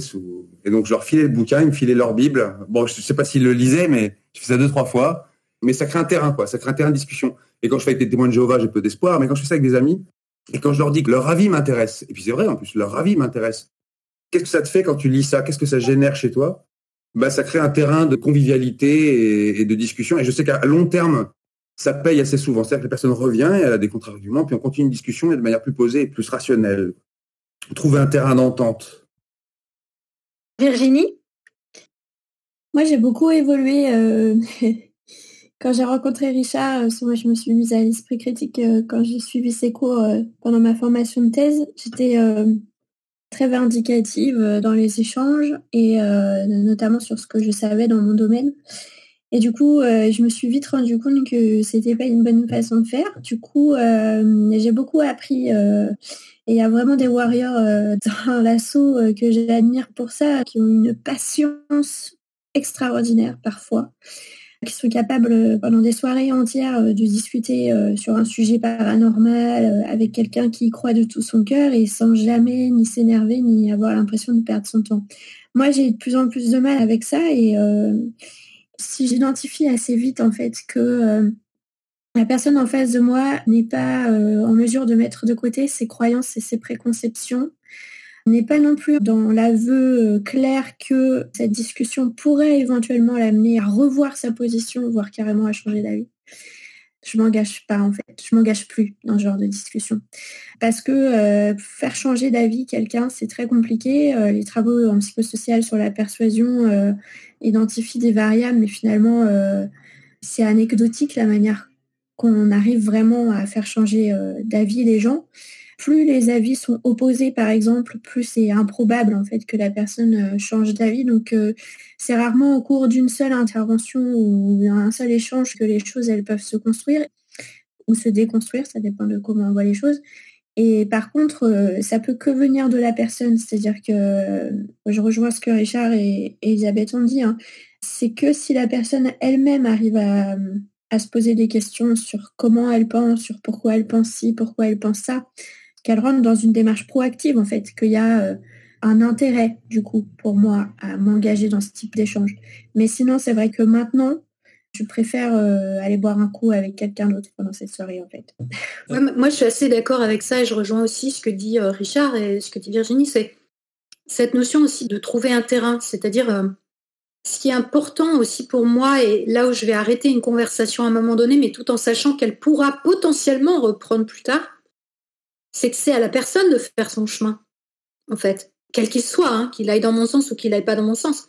Et donc, je leur filais le bouquin, ils me filaient leur Bible. Bon, je sais pas s'ils le lisaient, mais je fais ça deux, trois fois. Mais ça crée un terrain, quoi. Ça crée un terrain de discussion. Et quand je fais avec des témoins de Jéhovah, j'ai peu d'espoir. Mais quand je fais ça avec des amis, et quand je leur dis que leur avis m'intéresse, et puis c'est vrai, en plus, leur avis m'intéresse. Qu'est-ce que ça te fait quand tu lis ça? Qu'est-ce que ça génère chez toi? Bah, Ça crée un terrain de convivialité et, de discussion. Et je sais qu'à long terme, ça paye assez souvent. C'est-à-dire que la personne revient et elle a des contre-arguments, puis on continue une discussion et de manière plus posée plus rationnelle. Trouver un terrain d'entente. Virginie? Moi, j'ai beaucoup évolué. Euh, (laughs) quand j'ai rencontré Richard, moi, je me suis mise à l'esprit critique euh, quand j'ai suivi ses cours euh, pendant ma formation de thèse. J'étais très vindicative dans les échanges et notamment sur ce que je savais dans mon domaine. Et du coup, je me suis vite rendu compte que c'était pas une bonne façon de faire. Du coup, j'ai beaucoup appris et il y a vraiment des warriors euh, dans l'assaut euh, que j'admire pour ça, qui ont une patience extraordinaire parfois, qui sont capables euh, pendant des soirées entières de discuter sur un sujet paranormal avec quelqu'un qui croit de tout son cœur et sans jamais ni s'énerver ni avoir l'impression de perdre son temps. Moi, j'ai de plus en plus de mal avec ça et si j'identifie assez vite en fait que la personne en face de moi n'est pas euh, en mesure de mettre de côté ses croyances et ses préconceptions, n'est pas non plus dans l'aveu euh, clair que cette discussion pourrait éventuellement l'amener à revoir sa position, voire carrément à changer d'avis. Je m'engage pas en fait, je m'engage plus dans ce genre de discussion. Parce que euh, faire changer d'avis quelqu'un, c'est très compliqué. les travaux en psychosocial sur la persuasion identifient des variables, mais finalement, c'est anecdotique la manière qu'on arrive vraiment à faire changer euh, d'avis les gens. Plus les avis sont opposés, par exemple, plus c'est improbable en fait que la personne euh, change d'avis. Donc euh, c'est rarement au cours d'une seule intervention ou un seul échange que les choses elles peuvent se construire ou se déconstruire, ça dépend de comment on voit les choses. Et par contre, euh, ça peut que venir de la personne. C'est-à-dire que je rejoins ce que Richard et, Elisabeth ont dit. Hein. C'est que si la personne elle-même arrive à, se poser des questions sur comment elle pense, sur pourquoi elle pense ci, pourquoi elle pense ça, qu'elle rentre dans une démarche proactive en fait, qu'il y a euh, un intérêt du coup pour moi à m'engager dans ce type d'échange. Mais sinon, c'est vrai que maintenant, je préfère euh, aller boire un coup avec quelqu'un d'autre pendant cette soirée en fait. (laughs) moi, je suis assez d'accord avec ça et je rejoins aussi ce que dit euh, Richard et ce que dit Virginie, c'est cette notion aussi de trouver un terrain, c'est-à-dire ce qui est important aussi pour moi et là où je vais arrêter une conversation à un moment donné, mais tout en sachant qu'elle pourra potentiellement reprendre plus tard, c'est que c'est à la personne de faire son chemin, en fait, quel qu'il soit, hein, qu'il aille dans mon sens ou qu'il aille pas dans mon sens.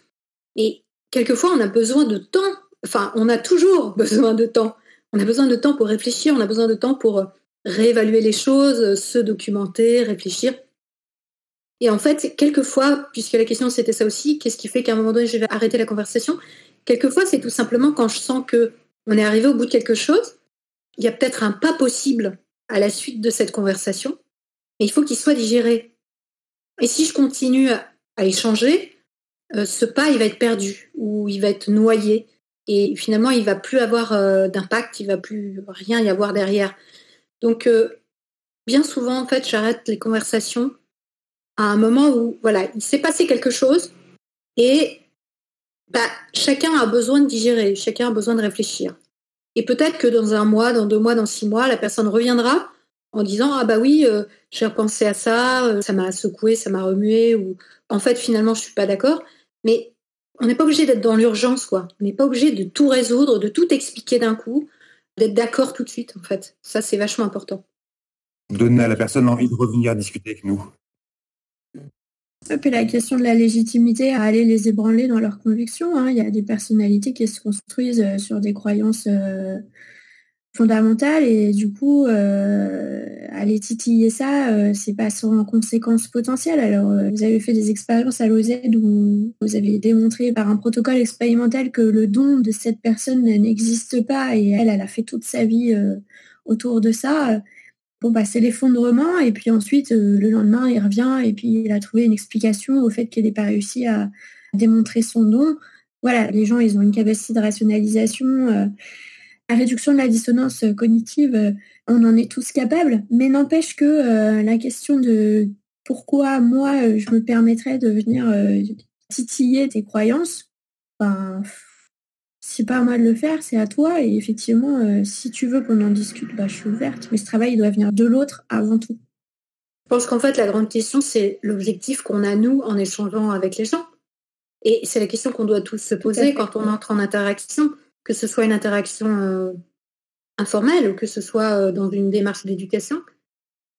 Et quelquefois, on a besoin de temps enfin, on a toujours (laughs) besoin de temps. On a besoin de temps pour réfléchir, on a besoin de temps pour euh, réévaluer les choses, euh, se documenter, réfléchir. Et en fait, quelquefois, puisque la question c'était ça aussi, qu'est-ce qui fait qu'à un moment donné je vais arrêter la conversation? Quelquefois, c'est tout simplement quand je sens que on est arrivé au bout de quelque chose, il y a peut-être un pas possible à la suite de cette conversation, mais il faut qu'il soit digéré. Et si je continue à échanger, euh, ce pas, il va être perdu ou il va être noyé et finalement il va plus avoir euh, d'impact, il va plus rien y avoir derrière. Donc euh, bien souvent en fait j'arrête les conversations à un moment où voilà il s'est passé quelque chose et bah, chacun a besoin de digérer, chacun a besoin de réfléchir. Et peut-être que dans un mois, dans deux mois, dans six mois, la personne reviendra en disant ah bah oui euh, j'ai repensé à ça, ça m'a secoué, ça m'a remué ou en fait finalement je suis pas d'accord. Mais on n'est pas obligé d'être dans l'urgence, quoi. On n'est pas obligé de tout résoudre, de tout expliquer d'un coup, d'être d'accord tout de suite, en fait. Ça, c'est vachement important. Donner à la personne envie de revenir discuter avec nous. Puis la question de la légitimité à aller les ébranler dans leurs convictions. Hein. Il y a des personnalités qui se construisent euh, sur des croyances euh, fondamentale et du coup euh, aller titiller ça c'est pas sans conséquences potentielles alors vous avez fait des expériences à l'OZ où vous avez démontré par un protocole expérimental que le don de cette personne n'existe pas et elle elle a fait toute sa vie autour de ça bon bah c'est l'effondrement et puis ensuite le lendemain il revient et puis il a trouvé une explication au fait qu'elle n'ait pas réussi à démontrer son don. Voilà les gens ils ont une capacité de rationalisation la réduction de la dissonance cognitive, euh, on en est tous capables, mais n'empêche que euh, la question de pourquoi moi euh, je me permettrais de venir titiller tes croyances, ben, c'est pas à moi de le faire, c'est à toi. Et effectivement, si tu veux qu'on en discute, bah, je suis ouverte. Mais ce travail doit venir de l'autre avant tout. Je pense qu'en fait, la grande question, c'est l'objectif qu'on a, nous, en échangeant avec les gens. Et c'est la question qu'on doit tous se poser quand on entre en interaction que ce soit une interaction euh, informelle ou que ce soit euh, dans une démarche d'éducation,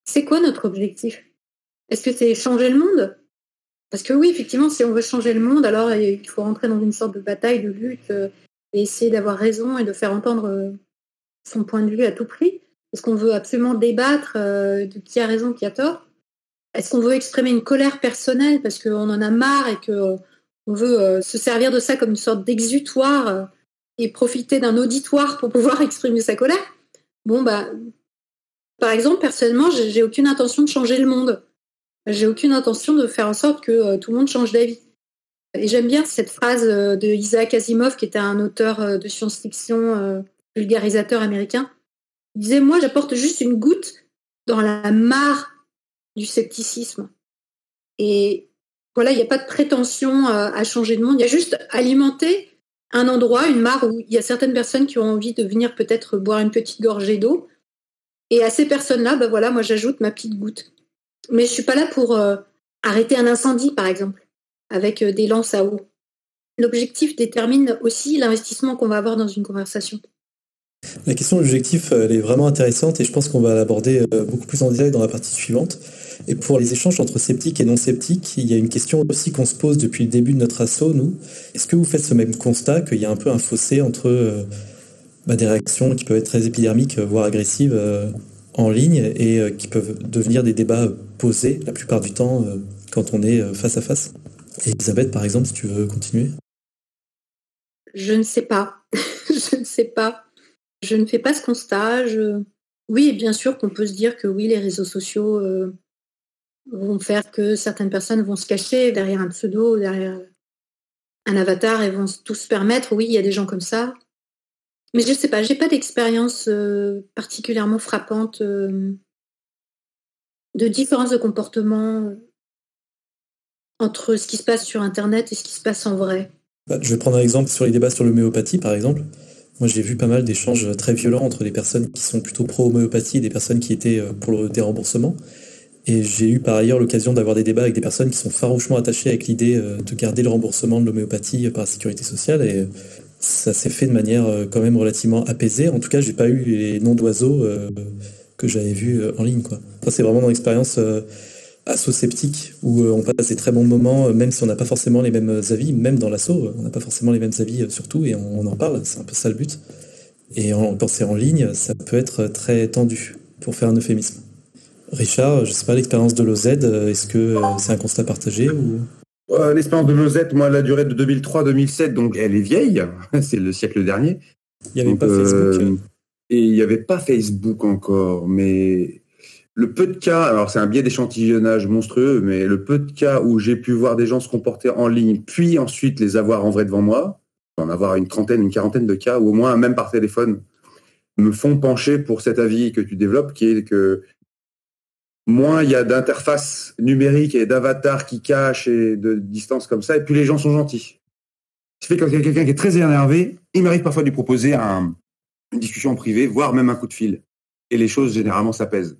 c'est quoi notre objectif? Est-ce que c'est changer le monde? Parce que oui, effectivement, si on veut changer le monde, alors il faut rentrer dans une sorte de bataille, de lutte, euh, essayer d'avoir raison et de faire entendre son point de vue à tout prix. Est-ce qu'on veut absolument débattre de qui a raison, qui a tort? Est-ce qu'on veut exprimer une colère personnelle parce qu'on en a marre et qu'on veut se servir de ça comme une sorte d'exutoire et profiter d'un auditoire pour pouvoir (laughs) exprimer sa colère? Bon, bah, par exemple, personnellement, j'ai aucune intention de changer le monde. J'ai aucune intention de faire en sorte que euh, tout le monde change d'avis. Et j'aime bien cette phrase euh, de Isaac Asimov, qui était un auteur euh, de science-fiction, vulgarisateur américain. Il disait, moi, j'apporte juste une goutte dans la mare du scepticisme. Et voilà, il n'y a pas de prétention à changer le monde. Il y a juste alimenter un endroit, une mare où il y a certaines personnes qui ont envie de venir peut-être boire une petite gorgée d'eau. Et à ces personnes-là, ben voilà, moi j'ajoute ma petite goutte. Mais je suis pas là pour euh, arrêter un incendie, par exemple, avec euh, des lances à eau. L'objectif détermine aussi l'investissement qu'on va avoir dans une conversation. La question de l'objectif, elle est vraiment intéressante et je pense qu'on va l'aborder euh, beaucoup plus en détail dans la partie suivante. Et pour les échanges entre sceptiques et non sceptiques, il y a une question aussi qu'on se pose depuis le début de notre assaut, nous. Est-ce que vous faites ce même constat qu'il y a un peu un fossé entre euh, bah, des réactions qui peuvent être très épidermiques, voire agressives euh, en ligne et qui peuvent devenir des débats posés la plupart du temps quand on est face à face? Elisabeth, par exemple, si tu veux continuer. Je ne sais pas. (laughs) je ne sais pas je ne fais pas ce constat. Oui, bien sûr qu'on peut se dire que oui, les réseaux sociaux euh, vont faire que certaines personnes vont se cacher derrière un pseudo, derrière un avatar et vont tous se permettre. Oui, il y a des gens comme ça. Mais je ne sais pas, j'ai pas d'expérience euh, particulièrement frappante euh, de différence de comportement entre ce qui se passe sur Internet et ce qui se passe en vrai. Bah, je vais prendre un exemple sur les débats sur l'homéopathie, par exemple. Moi, j'ai vu pas mal d'échanges très violents entre des personnes qui sont plutôt pro-homéopathie et des personnes qui étaient euh, pour le déremboursement. Et j'ai eu par ailleurs l'occasion d'avoir des débats avec des personnes qui sont farouchement attachées avec l'idée euh, de garder le remboursement de l'homéopathie par la sécurité sociale. Et ça s'est fait de manière euh, quand même relativement apaisée. En tout cas, j'ai pas eu les noms d'oiseaux que j'avais vus en ligne. Quoi. Ça, c'est vraiment dans l'expérience asso-sceptique où euh, on passe des très bons moments, euh, même si on n'a pas forcément les mêmes avis, même dans l'assaut, on n'a pas forcément les mêmes avis euh, surtout, et on, en parle, c'est un peu ça le but. Et en, quand c'est en ligne, ça peut être très tendu, pour faire un euphémisme. Richard, je sais pas, l'expérience de l'OZ, est-ce que c'est un constat partagé ou... L'expérience de l'OZ, moi, elle a duré de 2003-2007, donc elle est vieille, (laughs) c'est le siècle dernier. Il n'y avait pas Facebook. et il n'y avait pas Facebook encore, mais le peu de cas, alors c'est un biais d'échantillonnage monstrueux, mais le peu de cas où j'ai pu voir des gens se comporter en ligne, puis ensuite les avoir en vrai devant moi, en avoir une trentaine, une quarantaine de cas, ou au moins même par téléphone, me font pencher pour cet avis que tu développes, qui est que moins il y a d'interfaces numériques et d'avatars qui cachent et de distance comme ça, et plus les gens sont gentils. Ce fait que quelqu'un qui est très énervé, il m'arrive parfois de lui proposer une discussion en privé, voire même un coup de fil. Et les choses généralement s'apaisent.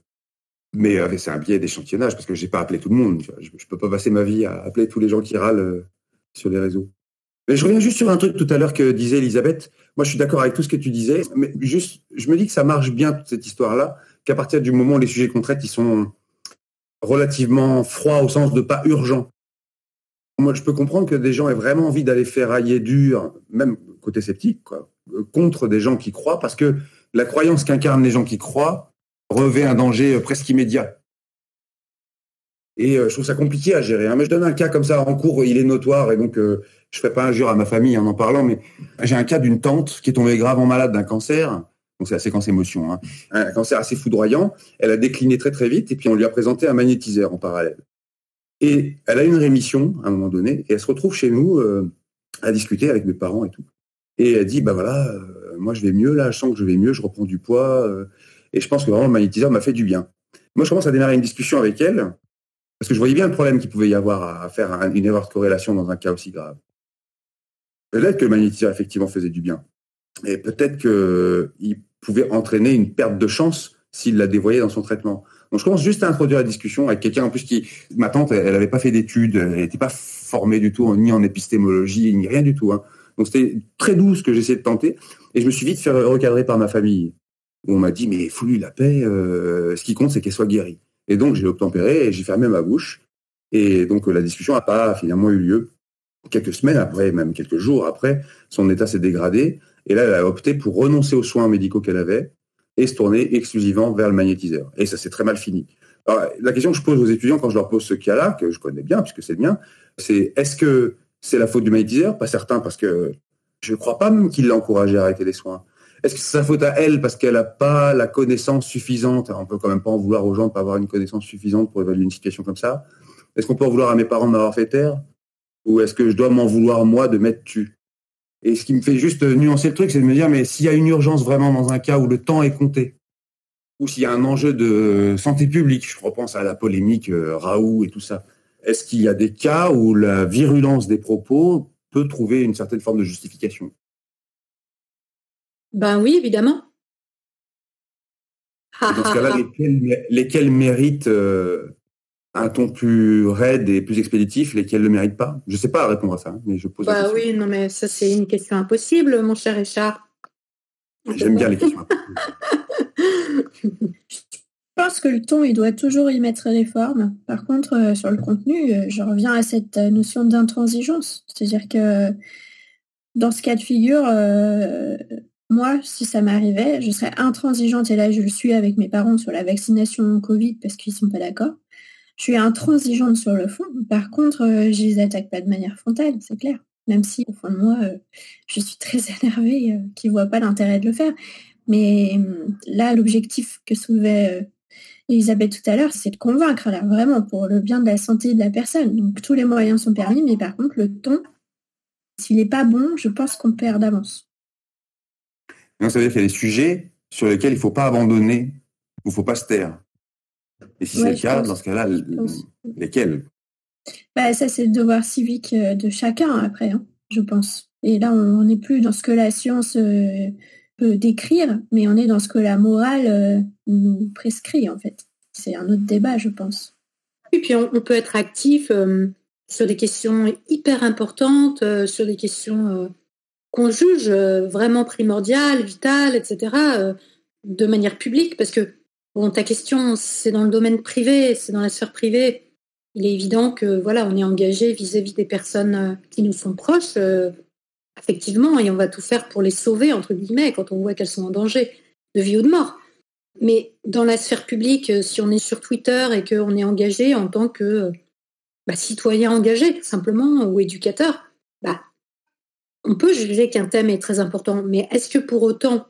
Mais euh, c'est un biais d'échantillonnage parce que j'ai pas appelé tout le monde. Je, ne peux pas passer ma vie à appeler tous les gens qui râlent euh, sur les réseaux. Mais je reviens juste sur un truc tout à l'heure que disait Elisabeth. Moi, je suis d'accord avec tout ce que tu disais, mais juste, je me dis que ça marche bien toute cette histoire-là, qu'à partir du moment où les sujets qu'on traite, ils sont relativement froids au sens de pas urgents. Moi, je peux comprendre que des gens aient vraiment envie d'aller ferrailler dur, même côté sceptique, contre des gens qui croient, parce que la croyance qu'incarnent les gens qui croient, revêt un danger euh, presque immédiat. Et euh, je trouve ça compliqué à gérer. Hein. Mais je donne un cas comme ça en cours, il est notoire, et donc euh, je ne fais pas injure à ma famille en en parlant, mais j'ai un cas d'une tante qui est tombée gravement malade d'un cancer. Donc c'est la séquence émotion. Hein. Un cancer assez foudroyant. Elle a décliné très très vite, et puis on lui a présenté un magnétiseur en parallèle. Et elle a une rémission à un moment donné, et elle se retrouve chez nous à discuter avec mes parents et tout. Et elle dit, bah voilà, moi je vais mieux là, je sens que je vais mieux, je reprends du poids. Et je pense que vraiment le magnétiseur m'a fait du bien. Moi, je commence à démarrer une discussion avec elle, parce que je voyais bien le problème qu'il pouvait y avoir à faire une erreur de corrélation dans un cas aussi grave. Peut-être que le magnétiseur, effectivement, faisait du bien. Et peut-être qu'il pouvait entraîner une perte de chance s'il la dévoyait dans son traitement. Donc, je commence juste à introduire la discussion avec quelqu'un, en plus, qui, ma tante, elle n'avait pas fait d'études, elle n'était pas formée du tout, ni en épistémologie, ni rien du tout. Hein. Donc, c'était très doux ce que j'essayais de tenter. Et je me suis vite fait recadrer par ma famille où on m'a dit, mais fous-lui la paix, euh, ce qui compte, c'est qu'elle soit guérie. Et donc, j'ai obtempéré et j'ai fermé ma bouche. Et donc, la discussion n'a pas finalement eu lieu. Quelques semaines après, même quelques jours après, son état s'est dégradé. Et là, elle a opté pour renoncer aux soins médicaux qu'elle avait et se tourner exclusivement vers le magnétiseur. Et ça s'est très mal fini. Alors, la question que je pose aux étudiants quand je leur pose ce cas-là, que je connais bien, puisque c'est le mien, c'est est-ce que c'est la faute du magnétiseur? Pas certain, parce que je ne crois pas qu'il l'a encouragé à arrêter les soins. Est-ce que c'est sa faute à elle parce qu'elle n'a pas la connaissance suffisante? On peut quand même pas en vouloir aux gens de pas avoir une connaissance suffisante pour évaluer une situation comme ça. Est-ce qu'on peut en vouloir à mes parents de m'avoir fait taire? Ou est-ce que je dois m'en vouloir moi de m'être tu Et ce qui me fait juste nuancer le truc, c'est de me dire, mais s'il y a une urgence vraiment dans un cas où le temps est compté, ou s'il y a un enjeu de santé publique, je repense à la polémique euh, Raoult et tout ça, est-ce qu'il y a des cas où la virulence des propos peut trouver une certaine forme de justification? Ben oui, évidemment. dans ce cas-là, (laughs) lesquels, méritent euh, un ton plus raide et plus expéditif, lesquels ne le méritent pas? Je ne sais pas répondre à ça, hein, mais je pose bah la question. Oui, non, mais ça, c'est une question impossible, mon cher Richard. J'aime bien les questions. je pense que le ton, il doit toujours y mettre des formes. Par contre, euh, sur le contenu, euh, je reviens à cette notion d'intransigeance. C'est-à-dire que dans ce cas de figure, moi, si ça m'arrivait, je serais intransigeante, et là je le suis avec mes parents sur la vaccination Covid parce qu'ils ne sont pas d'accord. Je suis intransigeante sur le fond. Par contre, euh, je les attaque pas de manière frontale, c'est clair. Même si, au fond de moi, euh, je suis très (laughs) énervée, euh, qu'ils ne voient pas l'intérêt de le faire. Mais là, l'objectif que soulevait Elisabeth tout à l'heure, c'est de convaincre, là, vraiment, pour le bien de la santé de la personne. Donc, tous les moyens sont permis, mais par contre, le ton, s'il n'est pas bon, je pense qu'on perd d'avance. Donc, ça veut dire qu'il y a des sujets sur lesquels il ne faut pas abandonner, il ne faut pas se taire. Et si c'est le cas, dans ce cas-là, lesquels? Bah, Ça, c'est le devoir civique euh, de chacun, après, hein, je pense. Et là, on n'est plus dans ce que la science euh, peut décrire, mais on est dans ce que la morale euh, nous prescrit, en fait. C'est un autre débat, je pense. Et puis, on, peut être actif sur des questions hyper importantes, sur des questions qu'on juge vraiment primordiales, vitales, etc., de manière publique, parce que Bon, ta question, c'est dans le domaine privé, c'est dans la sphère privée. Il est évident que voilà, on est engagé vis-à-vis des personnes euh, qui nous sont proches, euh, effectivement, et on va tout faire pour les sauver entre guillemets quand on voit qu'elles sont en danger de vie ou de mort. Mais dans la sphère publique, euh, si on est sur Twitter et qu'on est engagé en tant que bah, citoyen engagé, simplement, ou éducateur, bah, on peut juger qu'un thème est très important. Mais est-ce que pour autant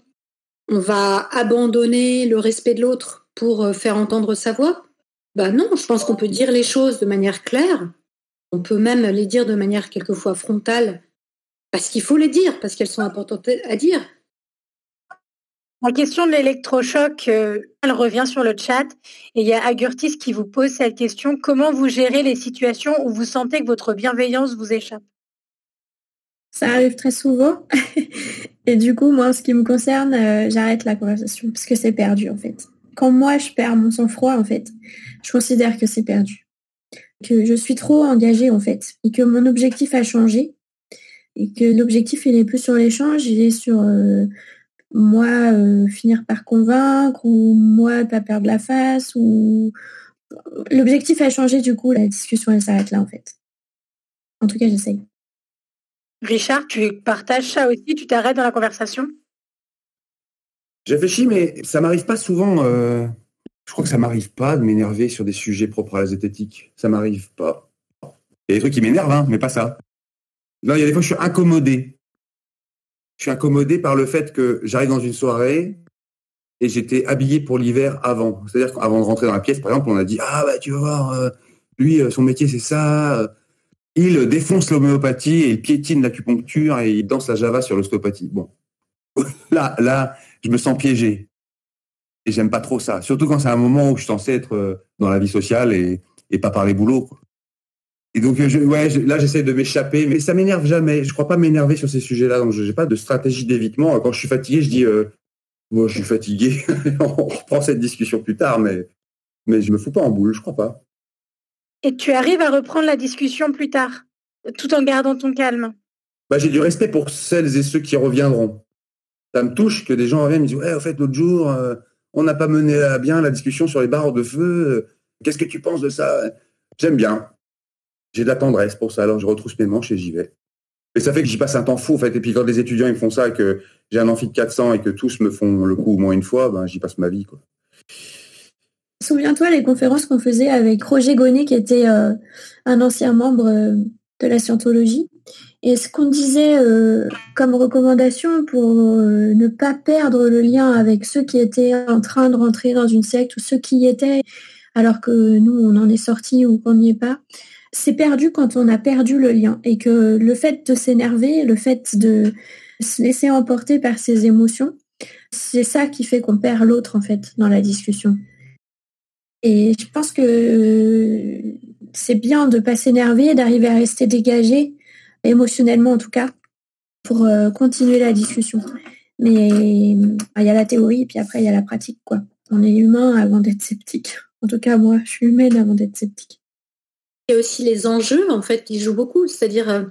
on va abandonner le respect de l'autre pour euh, faire entendre sa voix? Ben non, je pense qu'on peut dire les choses de manière claire. On peut même les dire de manière quelquefois frontale, parce qu'il faut les dire, parce qu'elles sont importantes à dire. La question de l'électrochoc, euh, elle revient sur le chat. Et il y a Agurtis qui vous pose cette question. Comment vous gérez les situations où vous sentez que votre bienveillance vous échappe? Ça arrive très souvent. (laughs) Et du coup, moi, en ce qui me concerne, euh, j'arrête la conversation parce que c'est perdu, en fait. Quand moi, je perds mon sang-froid, en fait, je considère que c'est perdu. Que je suis trop engagée, en fait. Et que mon objectif a changé. Et que l'objectif, il est plus sur l'échange, il est sur euh, moi euh, finir par convaincre ou moi pas perdre la face ou l'objectif a changé du coup la discussion elle s'arrête là en fait en tout cas j'essaye Richard, tu partages ça aussi Tu t'arrêtes dans la conversation? J'ai réfléchi, mais ça m'arrive pas souvent. Euh, je crois que ça m'arrive pas de m'énerver sur des sujets propres à la zététique. Ça m'arrive pas. Il y a des trucs qui m'énervent, hein, mais pas ça. Non, il y a des fois, je suis incommodé. Je suis incommodé par le fait que j'arrive dans une soirée et j'étais habillé pour l'hiver avant. C'est-à-dire qu'avant de rentrer dans la pièce, par exemple, on a dit Ah, bah, tu vas voir, euh, lui, euh, son métier, c'est ça il défonce l'homéopathie et il piétine l'acupuncture et il danse la java sur l'ostéopathie. Bon, (laughs) là, là, je me sens piégé. Et j'aime pas trop ça. Surtout quand c'est un moment où je suis censé être euh, dans la vie sociale et, et pas parler boulot. Et donc, ouais, là, j'essaie de m'échapper, mais ça m'énerve jamais. Je crois pas m'énerver sur ces sujets-là. Donc, je n'ai pas de stratégie d'évitement. Quand je suis fatigué, je dis, euh, moi, je suis fatigué. (laughs) On reprend cette discussion plus tard, mais, mais je me fous pas en boule, je crois pas. Et tu arrives à reprendre la discussion plus tard, tout en gardant ton calme. Bah, j'ai du respect pour celles et ceux qui reviendront. Ça me touche que des gens reviennent et me disent Ouais, en fait, l'autre jour, euh, on n'a pas mené à bien la discussion sur les barres de feu. Qu'est-ce que tu penses de ça? J'aime bien. J'ai de la tendresse pour ça, alors je retrousse mes manches et j'y vais. Et ça fait que j'y passe un temps fou, en fait. Et puis quand des étudiants ils font ça que j'ai un amphi de 400 et que tous me font le coup au moins une fois, ben, j'y passe ma vie. Quoi. Souviens-toi les conférences qu'on faisait avec Roger Gonnet, qui était euh, un ancien membre euh, de la scientologie. Et ce qu'on disait euh, comme recommandation pour ne pas perdre le lien avec ceux qui étaient en train de rentrer dans une secte ou ceux qui y étaient, alors que nous, on en est sortis ou qu'on n'y est pas, c'est perdu quand on a perdu le lien. Et que le fait de s'énerver, le fait de se laisser emporter par ses émotions, c'est ça qui fait qu'on perd l'autre, en fait, dans la discussion. Et je pense que c'est bien de ne pas s'énerver, d'arriver à rester dégagé, émotionnellement en tout cas, pour euh, continuer la discussion. Mais bah, il y a la théorie et puis après il y a la pratique. quoi. On est humain avant d'être sceptique. En tout cas, moi, je suis humaine avant d'être sceptique. Il y a aussi les enjeux, en fait, qui jouent beaucoup. C'est-à-dire, euh,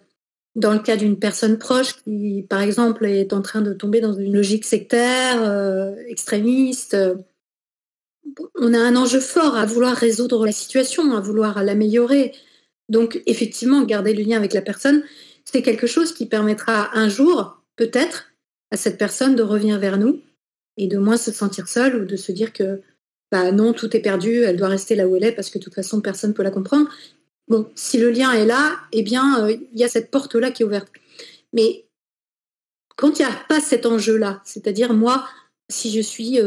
dans le cas d'une personne proche qui, par exemple, est en train de tomber dans une logique sectaire, euh, extrémiste, on a un enjeu fort à vouloir résoudre la situation, à vouloir l'améliorer. Donc, effectivement, garder le lien avec la personne, c'est quelque chose qui permettra un jour, peut-être, à cette personne de revenir vers nous et de moins se sentir seule ou de se dire que bah non, tout est perdu, elle doit rester là où elle est parce que de toute façon, personne ne peut la comprendre. Bon, si le lien est là, eh bien, euh, il y a cette porte-là qui est ouverte. Mais quand il n'y a pas cet enjeu-là, c'est-à-dire moi, si je suis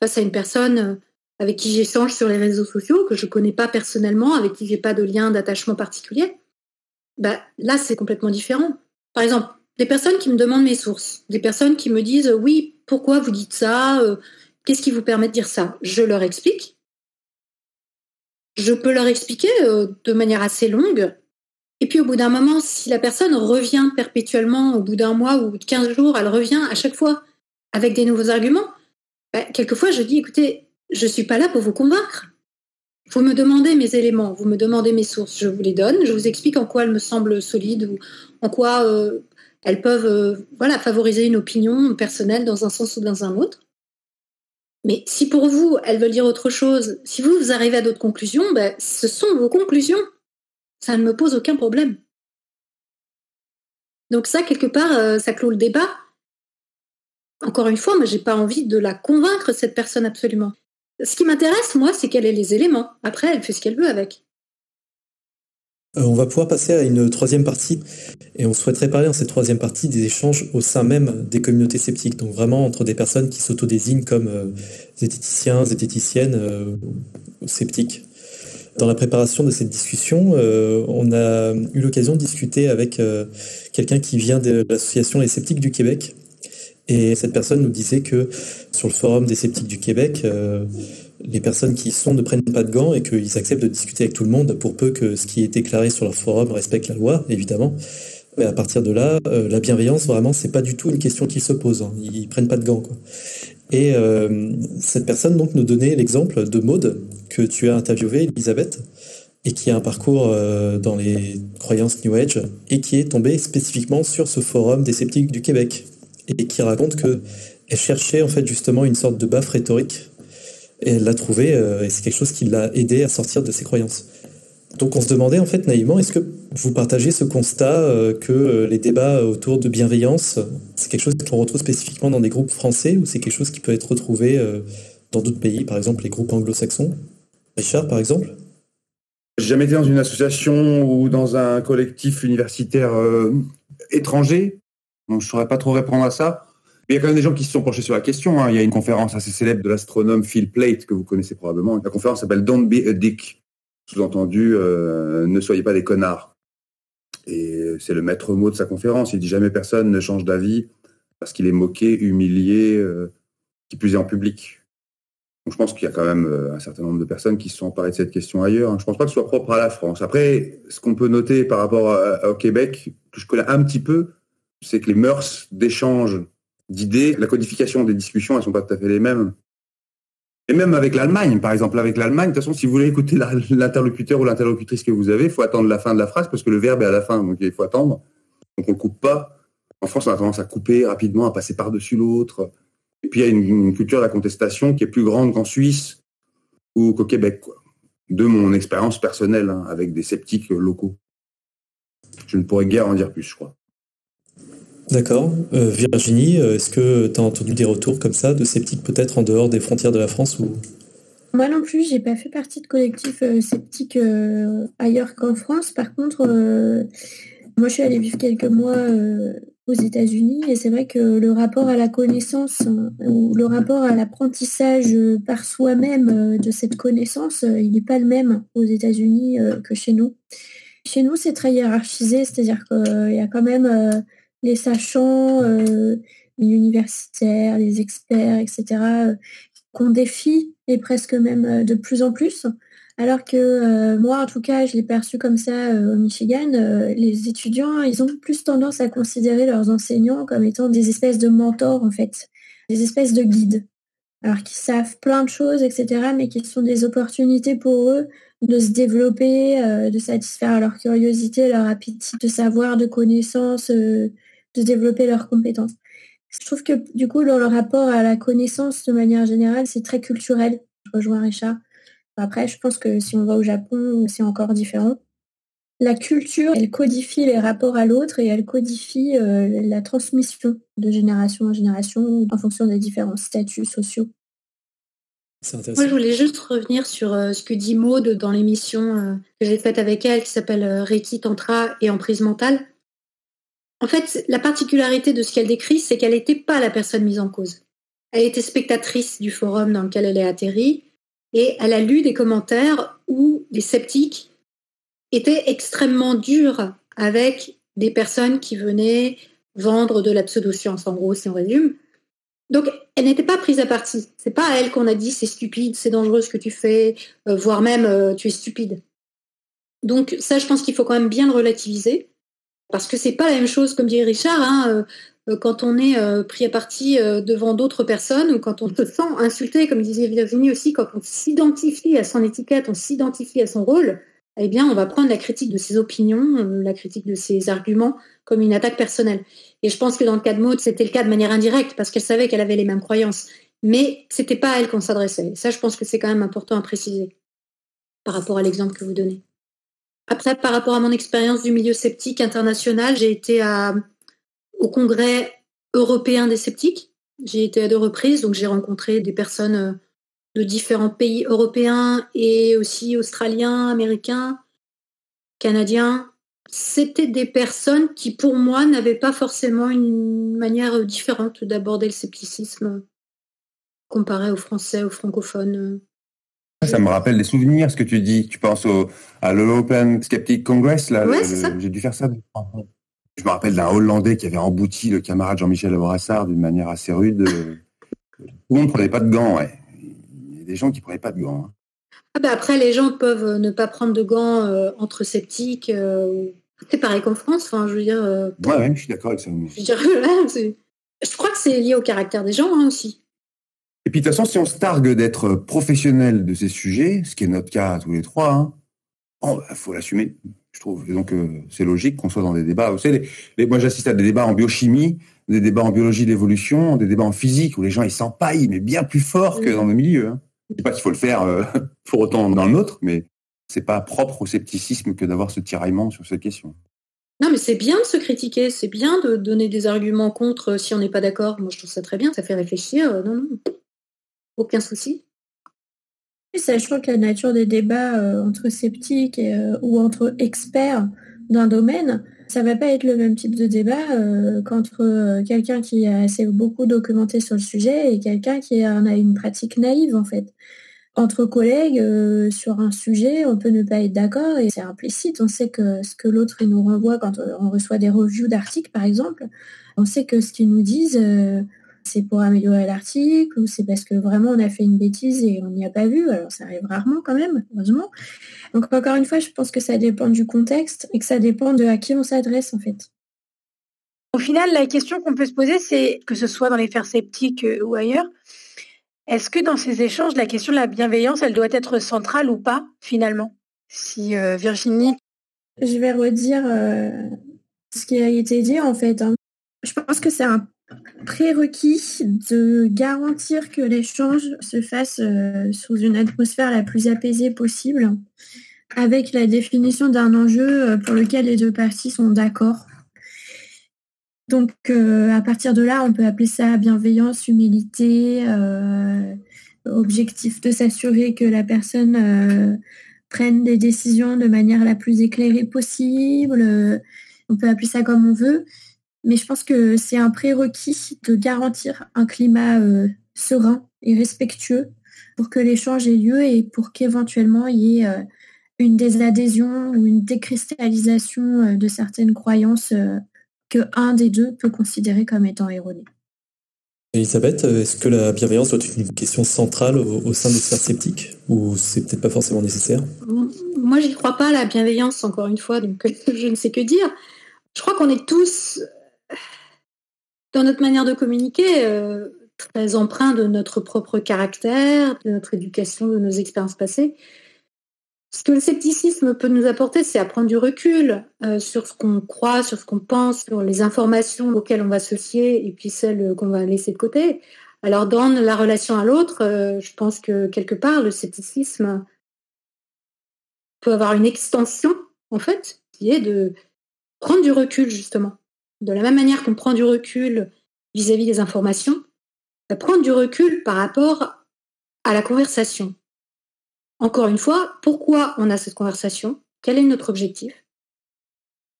face à une personne avec qui j'échange sur les réseaux sociaux, que je ne connais pas personnellement, avec qui j'ai pas de lien d'attachement particulier, bah, là, c'est complètement différent. Par exemple, des personnes qui me demandent mes sources, des personnes qui me disent oui, pourquoi vous dites ça euh, Qu'est-ce qui vous permet de dire ça? Je leur explique. Je peux leur expliquer euh, de manière assez longue. Et puis au bout d'un moment, si la personne revient perpétuellement, au bout d'un mois ou de 15 jours, elle revient à chaque fois avec des nouveaux arguments, bah, quelquefois je dis écoutez, je suis pas là pour vous convaincre. Vous me demandez mes éléments, vous me demandez mes sources, je vous les donne, je vous explique en quoi elles me semblent solides ou en quoi euh, elles peuvent euh, voilà, favoriser une opinion personnelle dans un sens ou dans un autre. Mais si pour vous, elles veulent dire autre chose, si vous, vous arrivez à d'autres conclusions, ben, ce sont vos conclusions. Ça ne me pose aucun problème. Donc ça, quelque part, euh, ça clôt le débat. Encore une fois, moi, j'ai pas envie de la convaincre, cette personne, absolument. Ce qui m'intéresse, moi, c'est qu'elle ait les éléments. Après, elle fait ce qu'elle veut avec. Euh, on va pouvoir passer à une troisième partie et on souhaiterait parler dans cette troisième partie des échanges au sein même des communautés sceptiques, donc vraiment entre des personnes qui s'autodésignent comme euh, zététiciens, zététiciennes, euh, sceptiques. Dans la préparation de cette discussion, on a eu l'occasion de discuter avec quelqu'un qui vient de l'association Les Sceptiques du Québec, et cette personne nous disait que sur le forum des sceptiques du Québec, euh, les personnes qui y sont ne prennent pas de gants et qu'ils acceptent de discuter avec tout le monde pour peu que ce qui est déclaré sur leur forum respecte la loi, évidemment. Mais à partir de là, euh, la bienveillance, vraiment, c'est pas du tout une question qui se pose. Hein. Ils prennent pas de gants. Et euh, cette personne donc nous donnait l'exemple de Maude que tu as interviewé, Elisabeth, et qui a un parcours dans les croyances New Age et qui est tombée spécifiquement sur ce forum des sceptiques du Québec et qui raconte que elle cherchait en fait justement une sorte de baffe rhétorique. Et elle l'a trouvé euh, et c'est quelque chose qui l'a aidé à sortir de ses croyances. Donc on se demandait en fait naïvement est-ce que vous partagez ce constat euh, que euh, les débats autour de bienveillance c'est quelque chose qu'on retrouve spécifiquement dans des groupes français ou c'est quelque chose qui peut être retrouvé dans d'autres pays par exemple les groupes anglo-saxons? Richard par exemple? J'ai jamais été dans une association ou dans un collectif universitaire étranger donc je ne saurais pas trop répondre à ça. Mais il y a quand même des gens qui se sont penchés sur la question. Hein. Il y a une conférence assez célèbre de l'astronome Phil Plate que vous connaissez probablement. La conférence s'appelle Don't be a dick. Sous-entendu, euh, ne soyez pas des connards. Et c'est le maître mot de sa conférence. Il dit jamais personne ne change d'avis parce qu'il est moqué, humilié, euh, qui plus est en public. Donc je pense qu'il y a quand même euh, un certain nombre de personnes qui se sont emparées de cette question ailleurs. Je ne pense pas que ce soit propre à la France. Après, ce qu'on peut noter par rapport au Québec, que je connais un petit peu, c'est que les mœurs d'échange d'idées, la codification des discussions, elles sont pas tout à fait les mêmes. Et même avec l'Allemagne, par exemple, avec l'Allemagne, de toute façon, si vous voulez écouter l'interlocuteur ou l'interlocutrice que vous avez, il faut attendre la fin de la phrase parce que le verbe est à la fin, donc il faut attendre. Donc on ne coupe pas. En France, on a tendance à couper rapidement, à passer par-dessus l'autre. Et puis il y a une, culture de la contestation qui est plus grande qu'en Suisse ou qu'au Québec. De mon expérience personnelle hein, avec des sceptiques locaux. Je ne pourrais guère en dire plus, je crois. D'accord. Euh, Virginie, euh, est-ce que tu as entendu des retours comme ça, de sceptiques peut-être en dehors des frontières de la France. Moi non plus, j'ai pas fait partie de collectifs euh, sceptiques ailleurs qu'en France. Par contre, moi je suis allée vivre quelques mois aux États-Unis et c'est vrai que le rapport à la connaissance ou le rapport à l'apprentissage par soi-même de cette connaissance, il n'est pas le même aux États-Unis que chez nous. Chez nous, c'est très hiérarchisé, c'est-à-dire qu'il y a quand même les sachants, euh, les universitaires, les experts, etc., euh, qu'on défie et presque même euh, de plus en plus. Alors que moi, en tout cas, je l'ai perçu comme ça au Michigan, les étudiants, ils ont plus tendance à considérer leurs enseignants comme étant des espèces de mentors, en fait, des espèces de guides. Alors qu'ils savent plein de choses, etc., mais qui sont des opportunités pour eux de se développer, de satisfaire leur curiosité, leur appétit de savoir, de connaissances, de développer leurs compétences. Je trouve que du coup, dans le rapport à la connaissance de manière générale, c'est très culturel. Je rejoins Richard. Après, je pense que si on va au Japon, c'est encore différent. La culture, elle codifie les rapports à l'autre et elle codifie euh, la transmission de génération en génération en fonction des différents statuts sociaux. Moi, je voulais juste revenir sur euh, ce que dit Maude dans l'émission euh, que j'ai faite avec elle, qui s'appelle Reiki Tantra et Emprise mentale. En fait, la particularité de ce qu'elle décrit, c'est qu'elle n'était pas la personne mise en cause. elle était spectatrice du forum dans lequel elle est atterrie et elle a lu des commentaires où les sceptiques étaient extrêmement durs avec des personnes qui venaient vendre de la pseudo-science, en gros, si on résume. Donc, elle n'était pas prise à partie. C'est pas à elle qu'on a dit c'est stupide, c'est dangereux ce que tu fais, euh, voire même euh, tu es stupide. Donc, ça, je pense qu'il faut quand même bien le relativiser. Parce que c'est pas la même chose, comme dit Richard, hein, euh, quand on est pris à partie devant d'autres personnes ou quand on se sent insulté, comme disait Virginie aussi, quand on s'identifie à son étiquette, on s'identifie à son rôle, eh bien, on va prendre la critique de ses opinions, la critique de ses arguments comme une attaque personnelle. Et je pense que dans le cas de Maud, c'était le cas de manière indirecte parce qu'elle savait qu'elle avait les mêmes croyances. Mais c'était pas à elle qu'on s'adressait. Ça, je pense que c'est quand même important à préciser par rapport à l'exemple que vous donnez. Après, par rapport à mon expérience du milieu sceptique international, j'ai été au congrès européen des sceptiques. J'ai été à deux reprises, donc j'ai rencontré des personnes euh, de différents pays européens et aussi australiens, américains, canadiens, c'était des personnes qui, pour moi, n'avaient pas forcément une manière différente d'aborder le scepticisme comparé aux Français, aux francophones. Ça me rappelle des souvenirs, ce que tu dis. Tu penses au, à l'European Skeptic Congress, là. J'ai dû faire ça. Je me rappelle d'un Hollandais qui avait embouti le camarade Jean-Michel Borassard d'une manière assez rude. Tout le monde ne prenait pas de gants, ouais. Il y a des gens qui ne prenaient pas de gants. Hein. Ah bah après, les gens peuvent euh, ne pas prendre de gants euh, entre sceptiques. Euh, c'est pareil qu'en France. Enfin, je veux dire. ouais, je suis d'accord avec ça. (laughs) Je, crois que c'est lié au caractère des gens hein, aussi. Et puis de toute façon, si on se targue d'être professionnel de ces sujets, ce qui est notre cas tous les trois, il hein, oh, bah, faut l'assumer, je trouve. donc c'est logique qu'on soit dans des débats. Vous savez, les, moi j'assiste à des débats en biochimie, des débats en biologie de l'évolution, des débats en physique où les gens ils s'empaillent, mais bien plus fort que dans le milieu. Hein. Je ne dis pas qu'il faut le faire euh, (laughs) pour autant dans le nôtre, mais c'est pas propre au scepticisme que d'avoir ce tiraillement sur cette question. Non, mais c'est bien de se critiquer, c'est bien de donner des arguments contre euh, si on n'est pas d'accord. Moi, je trouve ça très bien, ça fait réfléchir. Euh, non, non, aucun souci. Sachant que la nature des débats entre sceptiques ou entre experts d'un domaine, ça va pas être le même type de débat euh, qu'entre euh, quelqu'un qui a assez beaucoup documenté sur le sujet et quelqu'un qui en a une pratique naïve en fait. Entre collègues euh, sur un sujet, on peut ne pas être d'accord et c'est implicite. On sait que ce que l'autre nous renvoie quand on reçoit des reviews d'articles par exemple, on sait que ce qu'ils nous disent c'est pour améliorer l'article ou c'est parce que vraiment on a fait une bêtise et on n'y a pas vu? Alors ça arrive rarement quand même, heureusement. Donc encore une fois, je pense que ça dépend du contexte et que ça dépend de à qui on s'adresse en fait. Au final, la question qu'on peut se poser, c'est que ce soit dans les fers sceptiques euh, ou ailleurs, est-ce que dans ces échanges, la question de la bienveillance, elle doit être centrale ou pas finalement? Si euh, Virginie... Je vais redire euh, ce qui a été dit en fait. Hein. Je pense que c'est un prérequis de garantir que l'échange se fasse euh, sous une atmosphère la plus apaisée possible, avec la définition d'un enjeu euh, pour lequel les deux parties sont d'accord. Donc, euh, à partir de là, on peut appeler ça bienveillance, humilité, objectif de s'assurer que la personne prenne des décisions de manière la plus éclairée possible. on peut appeler ça comme on veut. Mais je pense que c'est un prérequis de garantir un climat euh, serein et respectueux pour que l'échange ait lieu et pour qu'éventuellement il y ait euh, une désadhésion ou une décristallisation euh, de certaines croyances que un des deux peut considérer comme étant erronées. Elisabeth, est-ce que la bienveillance doit être une question centrale au, sein des sphères sceptiques ou c'est peut-être pas forcément nécessaire? Moi, j'y crois pas la bienveillance, encore une fois, donc (laughs) je ne sais que dire. Je crois qu'on est tous dans notre manière de communiquer, euh, très empreint de notre propre caractère, de notre éducation, de nos expériences passées. Ce que le scepticisme peut nous apporter, c'est à prendre du recul euh, sur ce qu'on croit, sur ce qu'on pense, sur les informations auxquelles on va se fier et puis celles qu'on va laisser de côté. Alors dans la relation à l'autre, euh, je pense que quelque part, le scepticisme peut avoir une extension, en fait, qui est de prendre du recul, justement. De la même manière qu'on prend du recul vis-à-vis des informations, prendre du recul par rapport à la conversation. Encore une fois, pourquoi on a cette conversation? Quel est notre objectif?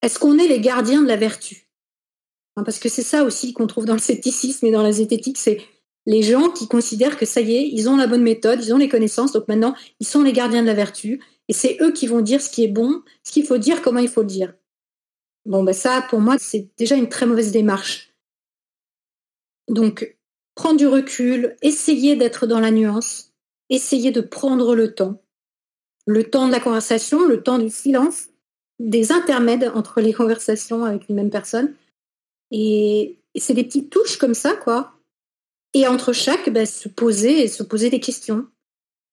Est-ce qu'on est les gardiens de la vertu? Hein, Parce que c'est ça aussi qu'on trouve dans le scepticisme et dans la zététique, c'est les gens qui considèrent que ça y est, ils ont la bonne méthode, ils ont les connaissances, donc maintenant, ils sont les gardiens de la vertu, et c'est eux qui vont dire ce qui est bon, ce qu'il faut dire, comment il faut le dire. Bon, ben ça, pour moi, c'est déjà une très mauvaise démarche. Donc, prendre du recul, essayer d'être dans la nuance, essayer de prendre le temps. Le temps de la conversation, le temps du silence, des intermèdes entre les (laughs) conversations avec une même personne. Et, c'est des petites touches comme ça, quoi. Et entre chaque, ben, se poser et se poser des questions.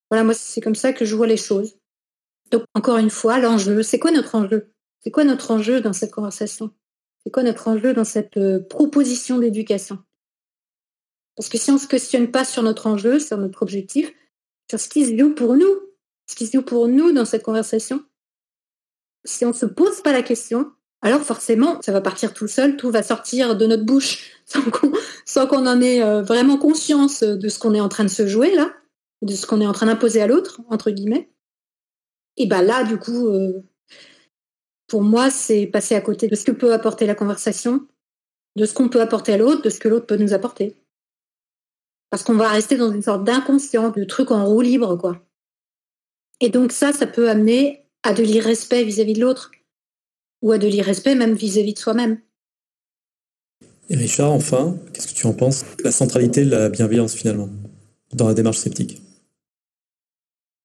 Voilà, moi, c'est comme ça que je vois les choses. Donc, encore une fois, l'enjeu, c'est quoi notre enjeu? C'est quoi notre enjeu dans cette conversation? C'est quoi notre enjeu dans cette euh, proposition d'éducation? Parce que si on ne se questionne pas sur notre enjeu, sur notre objectif, sur ce qui se joue pour nous, ce qui se joue pour nous dans cette conversation, si on ne se pose pas la question, alors forcément, ça va partir tout seul, tout va sortir de notre bouche. (laughs) Sans qu'on en ait euh, vraiment conscience de ce qu'on est en train de se jouer là, de ce qu'on est en train d'imposer à l'autre, entre guillemets. Et bien là, du coup, euh, pour moi, c'est passer à côté de ce que peut apporter la conversation, de ce qu'on peut apporter à l'autre, de ce que l'autre peut nous apporter. Parce qu'on va rester dans une sorte d'inconscient, de truc en roue libre, quoi. Et donc ça, ça peut amener à de l'irrespect vis-à-vis de l'autre, ou à de l'irrespect même vis-à-vis de soi-même. Et Richard, enfin, qu'est-ce que tu en penses? La centralité de la bienveillance finalement, dans la démarche sceptique?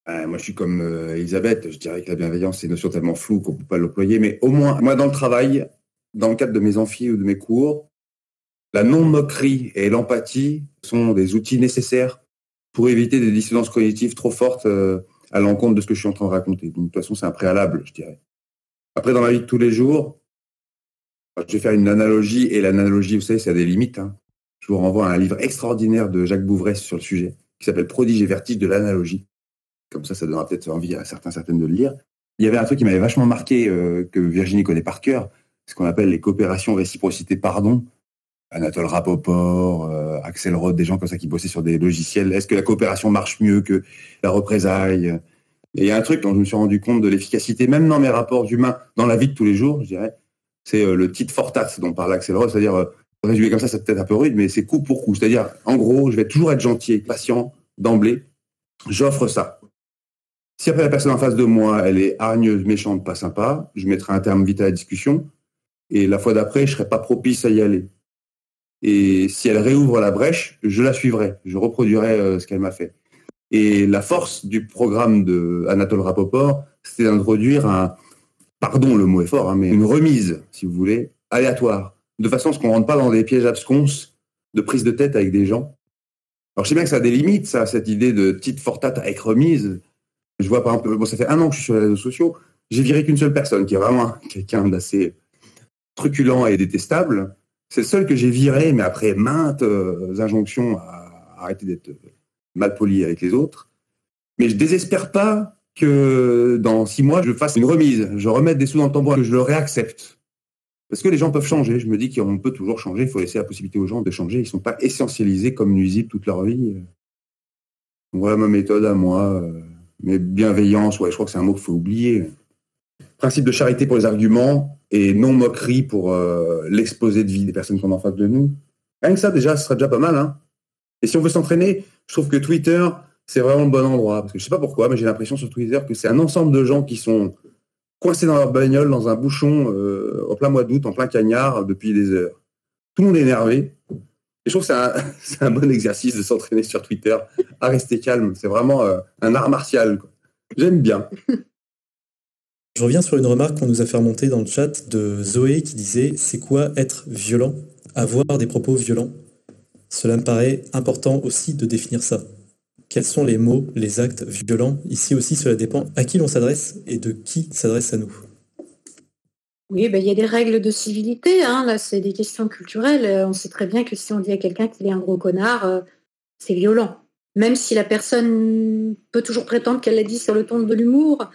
Euh, moi, je suis comme euh, Elisabeth. Je dirais que la bienveillance, c'est une notion tellement floue qu'on ne peut pas l'employer. Mais au moins, moi, dans le travail, dans le cadre de mes amphis ou de mes cours, la non-moquerie et l'empathie sont des outils nécessaires pour éviter des dissonances cognitives trop fortes euh, à l'encontre de ce que je suis en train de raconter. Donc, de toute façon, c'est un préalable, je dirais. Après, dans la vie de tous les jours, je vais faire une analogie, et l'analogie, vous savez, ça a des limites. Hein. Je vous renvoie à un livre extraordinaire de Jacques Bouvresse sur le sujet, qui s'appelle Prodige et vertige de l'analogie. Comme ça, ça donnera peut-être envie à certains, certaines de le lire. Il y avait un truc qui m'avait vachement marqué, euh, que Virginie connaît par cœur, ce qu'on appelle les coopérations réciprocité pardon. Anatole Rapoport, euh, Axel Roth, des gens comme ça qui bossaient sur des logiciels. Est-ce que la coopération marche mieux que la représaille Et il y a un truc dont je me suis rendu compte de l'efficacité, même dans mes rapports humains, dans la vie de tous les jours, je dirais, c'est euh, le titre fortat dont parle Axel Roth, c'est-à-dire, résumé comme ça, c'est peut-être un peu rude, mais c'est coup pour coup. C'est-à-dire, en gros, je vais toujours être gentil patient d'emblée. J'offre ça. Si après la personne en face de moi, elle est hargneuse, méchante, pas sympa, je mettrai un terme vite à la discussion. Et la fois d'après, je serai pas propice à y aller. Et si elle réouvre la brèche, je la suivrai. Je reproduirai euh, ce qu'elle m'a fait. Et la force du programme de Anatole Rapoport, c'était d'introduire un, pardon, le mot est fort, hein, mais une remise, si vous voulez, aléatoire, de façon à ce qu'on rentre pas dans des pièges absconces de prise de tête avec des gens. Alors je sais bien que ça a des limites, ça, cette idée de petite fortate avec remise. Je vois par exemple, bon, ça fait un an que je suis sur les réseaux sociaux, j'ai viré qu'une seule personne, qui est vraiment quelqu'un d'assez truculent et détestable. C'est le seul que j'ai viré, mais après maintes euh, injonctions à arrêter d'être mal poli avec les autres. Mais je désespère pas que dans six mois, je fasse une remise, je remette des sous dans le tambour, que je le réaccepte. Parce que les gens peuvent changer. Je me dis qu'on peut toujours changer. Il faut laisser la possibilité aux gens de changer. Ils ne sont pas essentialisés comme nuisibles toute leur vie. Voilà ma méthode à moi. Mais bienveillance, ouais, je crois que c'est un mot qu'il faut oublier. Principe de charité pour les arguments et non moquerie pour euh, l'exposé de vie des personnes qu'on en face de nous. Rien que ça, déjà, ce serait déjà pas mal. Hein. Et si on veut s'entraîner, je trouve que Twitter, c'est vraiment le bon endroit. Parce que je sais pas pourquoi, mais j'ai l'impression sur Twitter que c'est un ensemble de gens qui sont coincés dans leur bagnole, dans un bouchon, euh, en plein mois d'août, en plein cagnard, depuis des heures. Tout le monde est énervé. Je trouve que (laughs) c'est un, bon exercice de s'entraîner sur Twitter à rester calme. C'est vraiment euh, un art martial. J'aime bien. (laughs) Je reviens sur une remarque qu'on nous a fait remonter dans le chat de Zoé qui disait C'est quoi être violent? Avoir des propos violents? Cela me paraît important aussi de définir ça. Quels sont les mots, les actes violents? Ici aussi, cela dépend à qui l'on s'adresse et de qui s'adresse à nous. Oui, ben, il y a des règles de civilité. Hein. Là, c'est des questions culturelles. Euh, on sait très bien que si on dit à quelqu'un qu'il est un gros connard, euh, c'est violent. Même si la personne peut toujours prétendre qu'elle l'a dit sur le ton de l'humour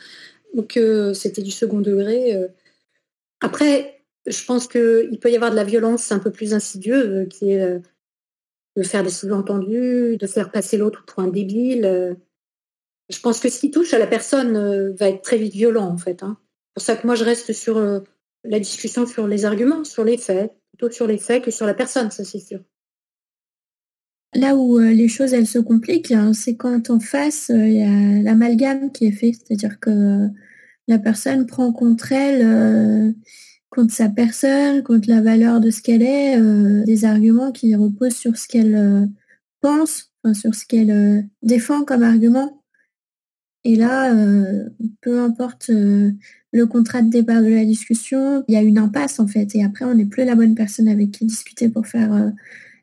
ou que c'était du second degré. Euh. Après, je pense qu'il peut y avoir de la violence un peu plus insidieuse, qui est de faire des sous-entendus, de faire passer l'autre pour un débile. Je pense que ce qui touche à la personne va être très vite violent, en fait. Hein. C'est pour ça que moi, je reste sur la discussion sur les arguments, sur les faits, plutôt sur les faits que sur la personne, ça c'est sûr. Là où euh, les choses elles se compliquent, hein, c'est quand en face euh, il y a l'amalgame qui est fait, c'est-à-dire que la personne prend contre elle, euh, contre sa personne, contre la valeur de ce qu'elle est, des arguments qui reposent sur ce qu'elle pense, sur ce qu'elle défend comme argument. Et là, peu importe le contrat de départ de la discussion, il y a une impasse en fait. Et après, on n'est plus la bonne personne avec qui discuter pour faire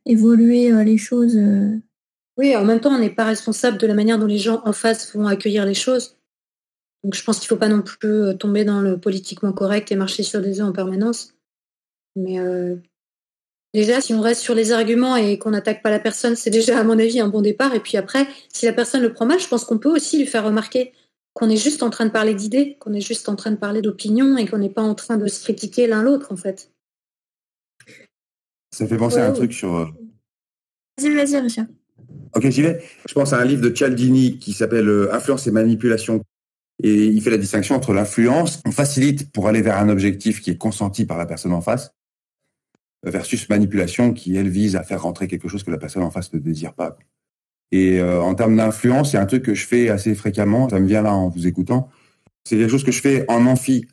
évoluer euh, les choses. Euh. Oui, en même temps, on n'est pas responsable de la manière dont les gens en face vont accueillir les choses. Donc je pense qu'il ne faut pas non plus euh, tomber dans le politiquement correct et marcher sur des œufs en permanence. Mais déjà, si on reste sur les arguments et qu'on n'attaque pas la personne, c'est déjà, à mon avis, un bon départ. Et puis après, si la personne le prend mal, je pense qu'on peut aussi lui faire remarquer qu'on est juste en train de parler d'idées, qu'on est juste en train de parler d'opinion et qu'on n'est pas en train de se critiquer l'un l'autre, en fait. Ça fait penser à un truc sur. Euh, vas-y, vas-y, Richard. Ok, j'y vais. Je pense à un livre de Cialdini qui s'appelle euh, Influence et manipulation. Et il fait la distinction entre l'influence, on facilite pour aller vers un objectif qui est consenti par la personne en face, versus manipulation qui, elle, vise à faire rentrer quelque chose que la personne en face ne désire pas. Et euh, en termes d'influence, il y a un truc que je fais assez fréquemment, ça me vient là en vous écoutant, c'est quelque chose que je fais en amphi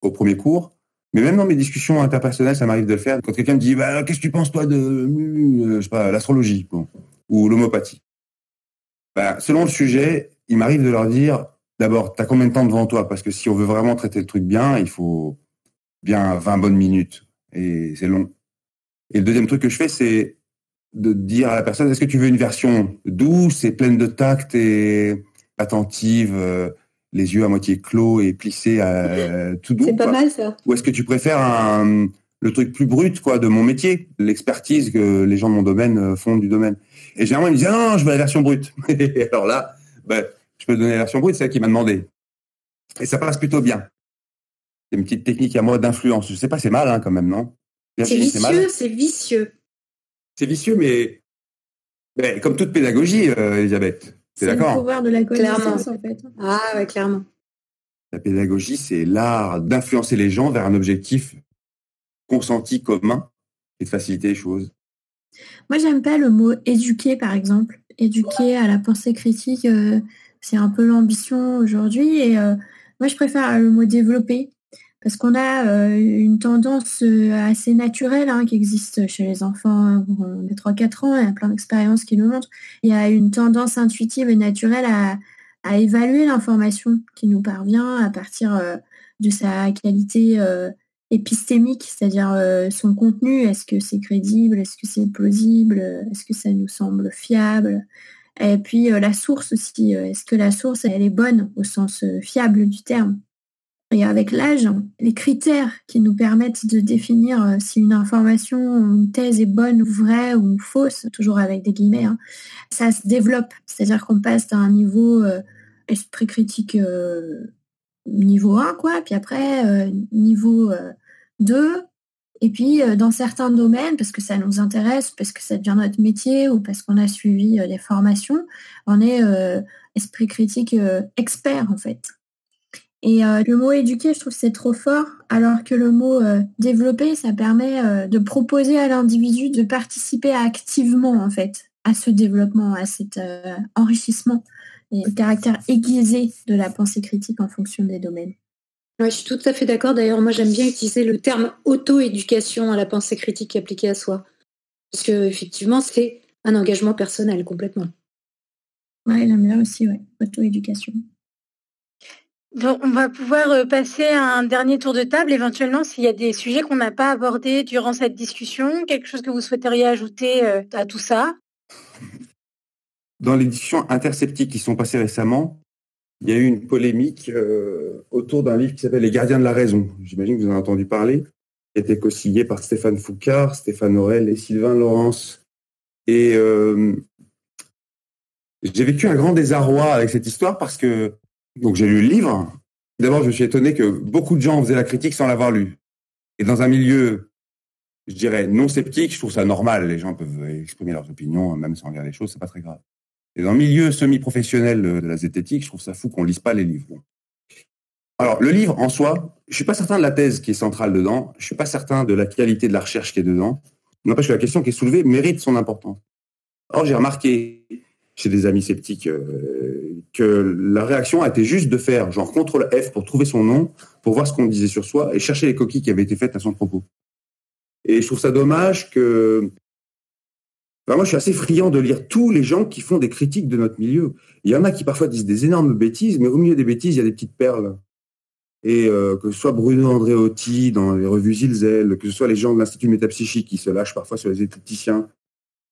au premier cours, mais même dans mes discussions interpersonnelles, ça m'arrive de le faire. Quand quelqu'un me dit bah, Qu'est-ce que tu penses, toi, de euh, l'astrologie ou l'homopathie bah, Selon le sujet, il m'arrive de leur dire D'abord, tu as combien de temps devant toi? Parce que si on veut vraiment traiter le truc bien, il faut bien 20 bonnes minutes. Et c'est long. Et le deuxième truc que je fais, c'est de dire à la personne Est-ce que tu veux une version douce et pleine de tact et attentive euh, les yeux à moitié clos et plissés à tout doux. C'est pas mal ça. Ou est-ce que tu préfères un, le truc plus brut quoi de mon métier, l'expertise que les gens de mon domaine euh, font du domaine? Et généralement ils me disent ah non, je veux la version brute. (laughs) et alors là, ben, je peux donner la version brute, c'est elle qui m'a demandé. Et ça passe plutôt bien. C'est une petite technique à moi d'influence. Je sais pas, c'est mal hein, quand même, non? C'est vicieux, c'est vicieux. C'est vicieux, mais, mais comme toute pédagogie, euh, Elisabeth. C'est le pouvoir de la connaissance, en fait. Ah ouais, clairement. La pédagogie, c'est l'art d'influencer les gens vers un objectif consenti commun et de faciliter les choses. Moi, j'aime pas le mot éduquer, par exemple. Éduquer à la pensée critique, euh, c'est un peu l'ambition aujourd'hui. Et euh, moi, je préfère le mot développer parce qu'on a euh, une tendance euh, assez naturelle hein, qui existe chez les enfants des 3-4 ans, il y a plein d'expériences qui nous montrent. Il y a une tendance intuitive et naturelle à, évaluer l'information qui nous parvient à partir euh, de sa qualité épistémique, c'est-à-dire son contenu, est-ce que c'est crédible, est-ce que c'est plausible, est-ce que ça nous semble fiable? Et puis la source aussi, est-ce que la source, elle est bonne au sens fiable du terme? Et avec l'âge, les critères qui nous permettent de définir euh, si une information une thèse est bonne vraie ou fausse, toujours avec des guillemets, hein, ça se développe. C'est-à-dire qu'on passe d'un niveau euh, esprit critique euh, niveau 1, quoi, puis après niveau 2, et puis dans certains domaines, parce que ça nous intéresse, parce que ça devient notre métier ou parce qu'on a suivi des formations, on est esprit critique expert en fait. Et euh, le mot éduquer, je trouve c'est trop fort, alors que le mot euh, développer, ça permet euh, de proposer à l'individu de participer activement en fait à ce développement, à cet enrichissement et le caractère aiguisé de la pensée critique en fonction des domaines. Je suis tout à fait d'accord. D'ailleurs, moi j'aime bien utiliser le terme auto-éducation à la pensée critique appliquée à soi, parce que effectivement c'est un engagement personnel complètement. Oui, j'aime bien aussi, ouais, auto-éducation on va pouvoir euh, passer à un dernier tour de table, éventuellement, s'il y a des sujets qu'on n'a pas abordés durant cette discussion, quelque chose que vous souhaiteriez ajouter euh, à tout ça? Dans les discussions intersceptiques qui sont passées récemment, il y a eu une polémique euh, autour d'un livre qui s'appelle Les gardiens de la raison. J'imagine que vous en avez entendu parler, qui été co-signé par Stéphane Foucard, Stéphane Aurel et Sylvain Laurence. Et j'ai vécu un grand désarroi avec cette histoire parce que donc j'ai lu le livre. D'abord, je suis étonné que beaucoup de gens faisaient la critique sans l'avoir lu. Et dans un milieu, je dirais, non sceptique, je trouve ça normal. Les gens peuvent exprimer leurs opinions, même sans lire les choses, c'est pas très grave. Et dans un milieu semi-professionnel de la zététique, je trouve ça fou qu'on lise pas les livres. Alors, le livre en soi, je suis pas certain de la thèse qui est centrale dedans. Je suis pas certain de la qualité de la recherche qui est dedans. N'empêche que la question qui est soulevée mérite son importance. Or, j'ai remarqué chez des amis sceptiques euh, que la réaction a été juste de faire genre contrôle F pour trouver son nom, pour voir ce qu'on disait sur soi et chercher les coquilles qui avaient été faites à son propos. Et je trouve ça dommage que moi, je suis assez friand de lire tous les gens qui font des critiques de notre milieu. Il y en a qui parfois disent des énormes bêtises, mais au milieu des bêtises, il y a des petites perles. Et euh, que ce soit Bruno Andréotti dans les revues Zilzel, que ce soit les gens de l'Institut métapsychique qui se lâchent parfois sur les esthéticiens,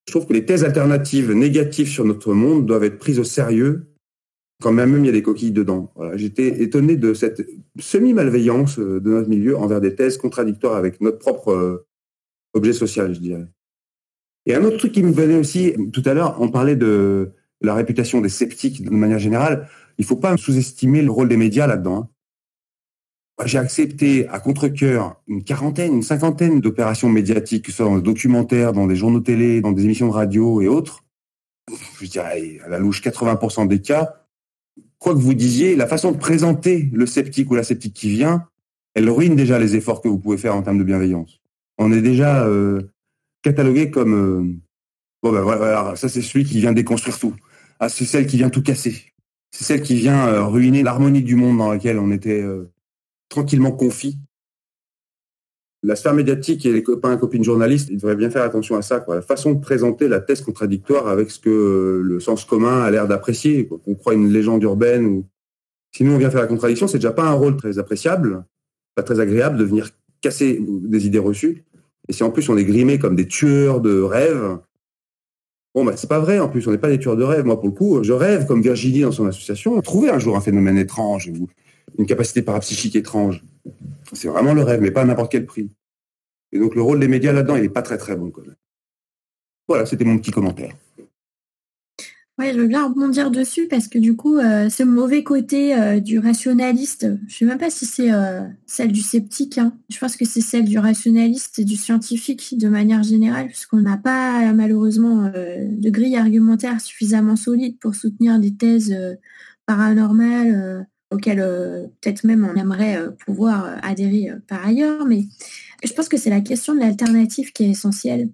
je trouve que les thèses alternatives négatives sur notre monde doivent être prises au sérieux, quand même il y a des coquilles dedans. J'étais étonné de cette semi-malveillance euh, de notre milieu envers des thèses contradictoires avec notre propre euh, objet social, je dirais. Et un autre truc qui me venait aussi, tout à l'heure, on parlait de la réputation des sceptiques de manière générale. Il ne faut pas sous-estimer le rôle des médias là-dedans. J'ai accepté à contre-cœur une quarantaine, une cinquantaine d'opérations médiatiques, que ce soit dans les documentaires, dans des journaux télé, dans des émissions de radio et autres. Je dirais, à la louche, 80% des cas, quoi que vous disiez, la façon de présenter le sceptique ou la sceptique qui vient, elle ruine déjà les efforts que vous pouvez faire en termes de bienveillance. On est déjà euh, catalogué comme euh, bon ben voilà, ça c'est celui qui vient déconstruire tout. Ah, c'est celle qui vient tout casser. C'est celle qui vient euh, ruiner l'harmonie du monde dans lequel on était tranquillement confit. La sphère médiatique et les copains copines journalistes, ils devraient bien faire attention à ça. La façon de présenter la thèse contradictoire avec ce que le sens commun a l'air d'apprécier. On croit une légende urbaine ou sinon on vient faire la contradiction, c'est déjà pas un rôle très appréciable, pas très agréable de venir casser des idées reçues. Et si en plus on est grimé comme des tueurs de rêves, bon bah c'est pas vrai en plus, on n'est pas des tueurs de rêves. Moi pour le coup, je rêve comme Virginie dans son association, trouver un jour un phénomène étrange une capacité parapsychique étrange. C'est vraiment le rêve, mais pas à n'importe quel prix. Et donc le rôle des médias là-dedans, il n'est pas très très bon quand même. Voilà, c'était mon petit commentaire. Oui, je veux bien rebondir dessus parce que du coup, euh, ce mauvais côté euh, du rationaliste, je ne sais même pas si c'est euh, celle du sceptique, hein. je pense que c'est celle du rationaliste et du scientifique de manière générale, puisqu'on n'a pas malheureusement de grille argumentaire suffisamment solide pour soutenir des thèses paranormales auquel euh, peut-être même on aimerait euh, pouvoir euh, adhérer par ailleurs. Mais je pense que c'est la question de l'alternative qui est essentielle.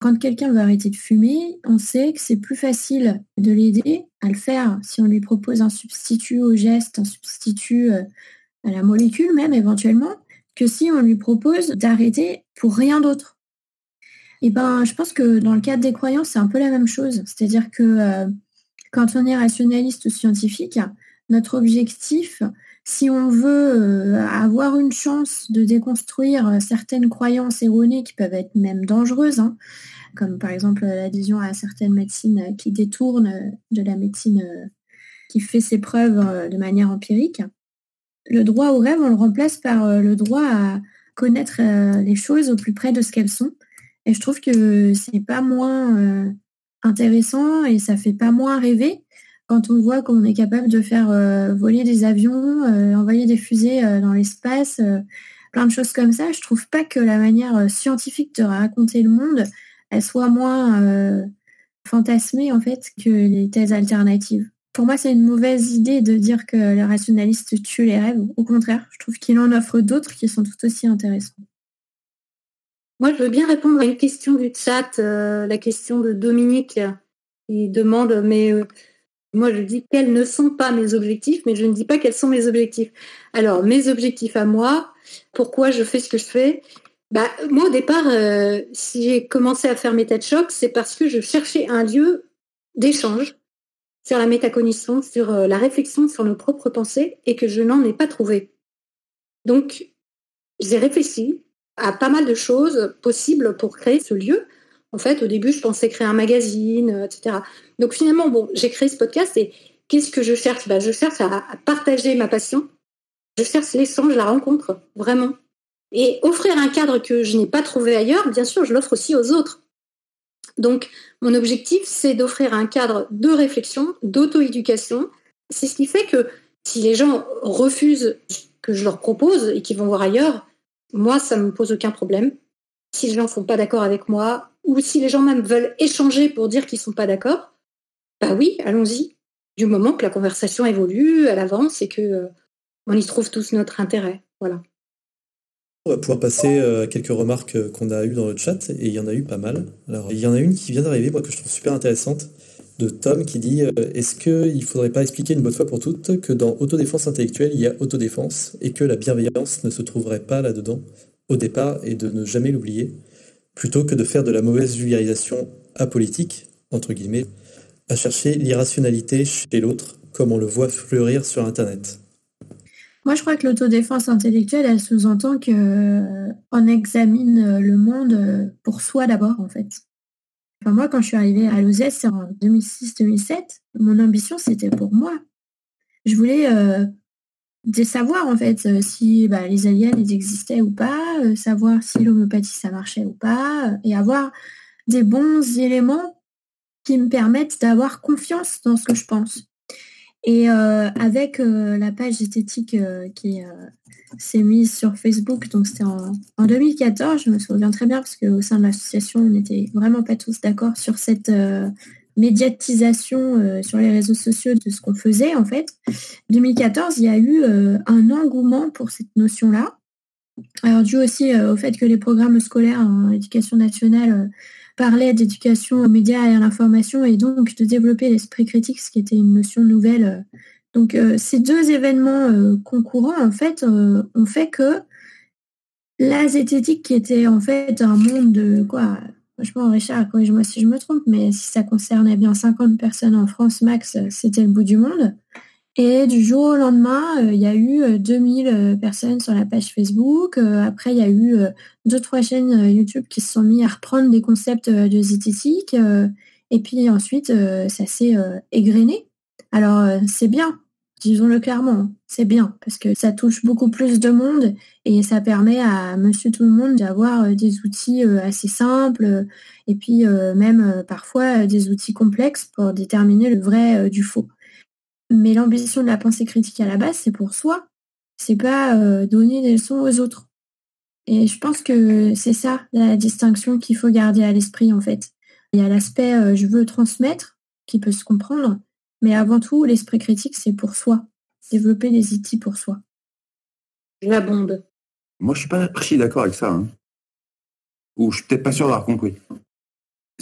Quand quelqu'un veut arrêter de fumer, on sait que c'est plus facile de l'aider à le faire si on lui propose un substitut au geste, un substitut à la molécule même éventuellement, que si on lui propose d'arrêter pour rien d'autre. Et ben, je pense que dans le cadre des croyances, c'est un peu la même chose. C'est-à-dire que quand on est rationaliste ou scientifique, notre objectif, si on veut euh, avoir une chance de déconstruire euh, certaines croyances erronées qui peuvent être même dangereuses, hein, comme par exemple l'adhésion à certaines médecines qui détournent de la médecine euh, qui fait ses preuves de manière empirique, le droit au rêve, on le remplace par le droit à connaître les choses au plus près de ce qu'elles sont. Et je trouve que c'est pas moins intéressant et ça fait pas moins rêver quand on voit qu'on est capable de faire euh, voler des avions, euh, envoyer des fusées euh, dans l'espace, plein de choses comme ça, je trouve pas que la manière scientifique de raconter le monde, elle soit moins fantasmée en fait que les thèses alternatives. Pour moi, c'est une mauvaise idée de dire que le rationaliste tue les rêves. Au contraire, je trouve qu'il en offre d'autres qui sont tout aussi intéressants. Moi, je veux bien répondre à une question du chat, la question de Dominique. Il demande, mais moi, je dis quels ne sont pas mes objectifs, mais je ne dis pas quels sont mes objectifs. Alors, mes objectifs à moi, pourquoi je fais ce que je fais? Bah, Moi, au départ, euh, si j'ai commencé à faire mes de choc, c'est parce que je cherchais un lieu d'échange sur la métacognition, sur euh, la réflexion sur nos propres pensées, et que je n'en ai pas trouvé. Donc, j'ai réfléchi à pas mal de choses possibles pour créer ce lieu. En fait, au début, je pensais créer un magazine, euh, etc. Donc finalement, bon, j'ai créé ce podcast et qu'est-ce que je cherche? Ben, Je cherche à, partager ma passion. Je cherche l'échange, la rencontre, vraiment. Et offrir un cadre que je n'ai pas trouvé ailleurs, bien sûr, je l'offre aussi aux autres. Donc, mon objectif, c'est d'offrir un cadre de réflexion, d'auto-éducation. C'est ce qui fait que si les gens refusent ce que je leur propose et qu'ils vont voir ailleurs, moi, ça ne me pose aucun problème. Si les gens ne sont pas d'accord avec moi, ou si les gens même veulent échanger pour dire qu'ils ne sont pas d'accord, bah oui, allons-y. Du moment que la conversation évolue, elle avance et que euh, on y trouve tous notre intérêt. Voilà. On va pouvoir passer à quelques remarques qu'on a eues dans le chat, et il y en a eu pas mal. Il y en a une qui vient d'arriver, moi, que je trouve super intéressante, de Tom, qui dit Est-ce qu'il ne faudrait pas expliquer une bonne fois pour toutes que dans autodéfense intellectuelle, il y a autodéfense, et que la bienveillance ne se trouverait pas là-dedans au départ, et de ne jamais l'oublier, plutôt que de faire de la mauvaise vulgarisation apolitique, entre guillemets, à chercher l'irrationalité chez l'autre, comme on le voit fleurir sur Internet. Moi, je crois que l'autodéfense intellectuelle, elle sous-entend qu'on euh, examine le monde pour soi d'abord, en fait. Enfin, moi, quand je suis arrivée à l'OSS en 2006-2007, mon ambition, c'était pour moi. Je voulais euh, des savoirs, en fait, euh, si bah, les aliens, existaient ou pas, savoir si l'homéopathie, ça marchait ou pas, et avoir des bons éléments qui me permettent d'avoir confiance dans ce que je pense. Et euh, avec euh, la page esthétique euh, qui s'est mise sur Facebook, donc c'était en, 2014, je me souviens très bien parce qu'au sein de l'association, on n'était vraiment pas tous d'accord sur cette médiatisation sur les réseaux sociaux de ce qu'on faisait en fait. 2014, il y a eu un engouement pour cette notion-là. Alors dû aussi au fait que les programmes scolaires en éducation nationale parlait d'éducation aux médias et à l'information et donc de développer l'esprit critique, ce qui était une notion nouvelle. Donc euh, ces deux événements euh, concurrents, en fait, euh, ont fait que la zététique, qui était en fait un monde de quoi Franchement, Richard, corrige-moi si je me trompe, mais si ça concernait bien 50 personnes en France max, c'était le bout du monde. Et du jour au lendemain, euh, il y a eu 2000 euh, euh, personnes sur la page Facebook. après, il y a eu deux, trois chaînes YouTube qui se sont mis à reprendre des concepts de zététique. et puis ensuite, ça s'est égrené. Alors, c'est bien, disons-le clairement, c'est bien, parce que ça touche beaucoup plus de monde et ça permet à monsieur tout le monde d'avoir des outils assez simples et puis même parfois des outils complexes pour déterminer le vrai du faux. Mais l'ambition de la pensée critique à la base, c'est pour soi. C'est pas euh, donner des leçons aux autres. Et je pense que c'est ça la distinction qu'il faut garder à l'esprit en fait. Il y a l'aspect euh, je veux transmettre qui peut se comprendre, mais avant tout l'esprit critique c'est pour soi, développer des outils pour soi. La bombe. Moi je suis pas archi d'accord avec ça. Hein. Ou je suis peut-être pas sûr d'avoir compris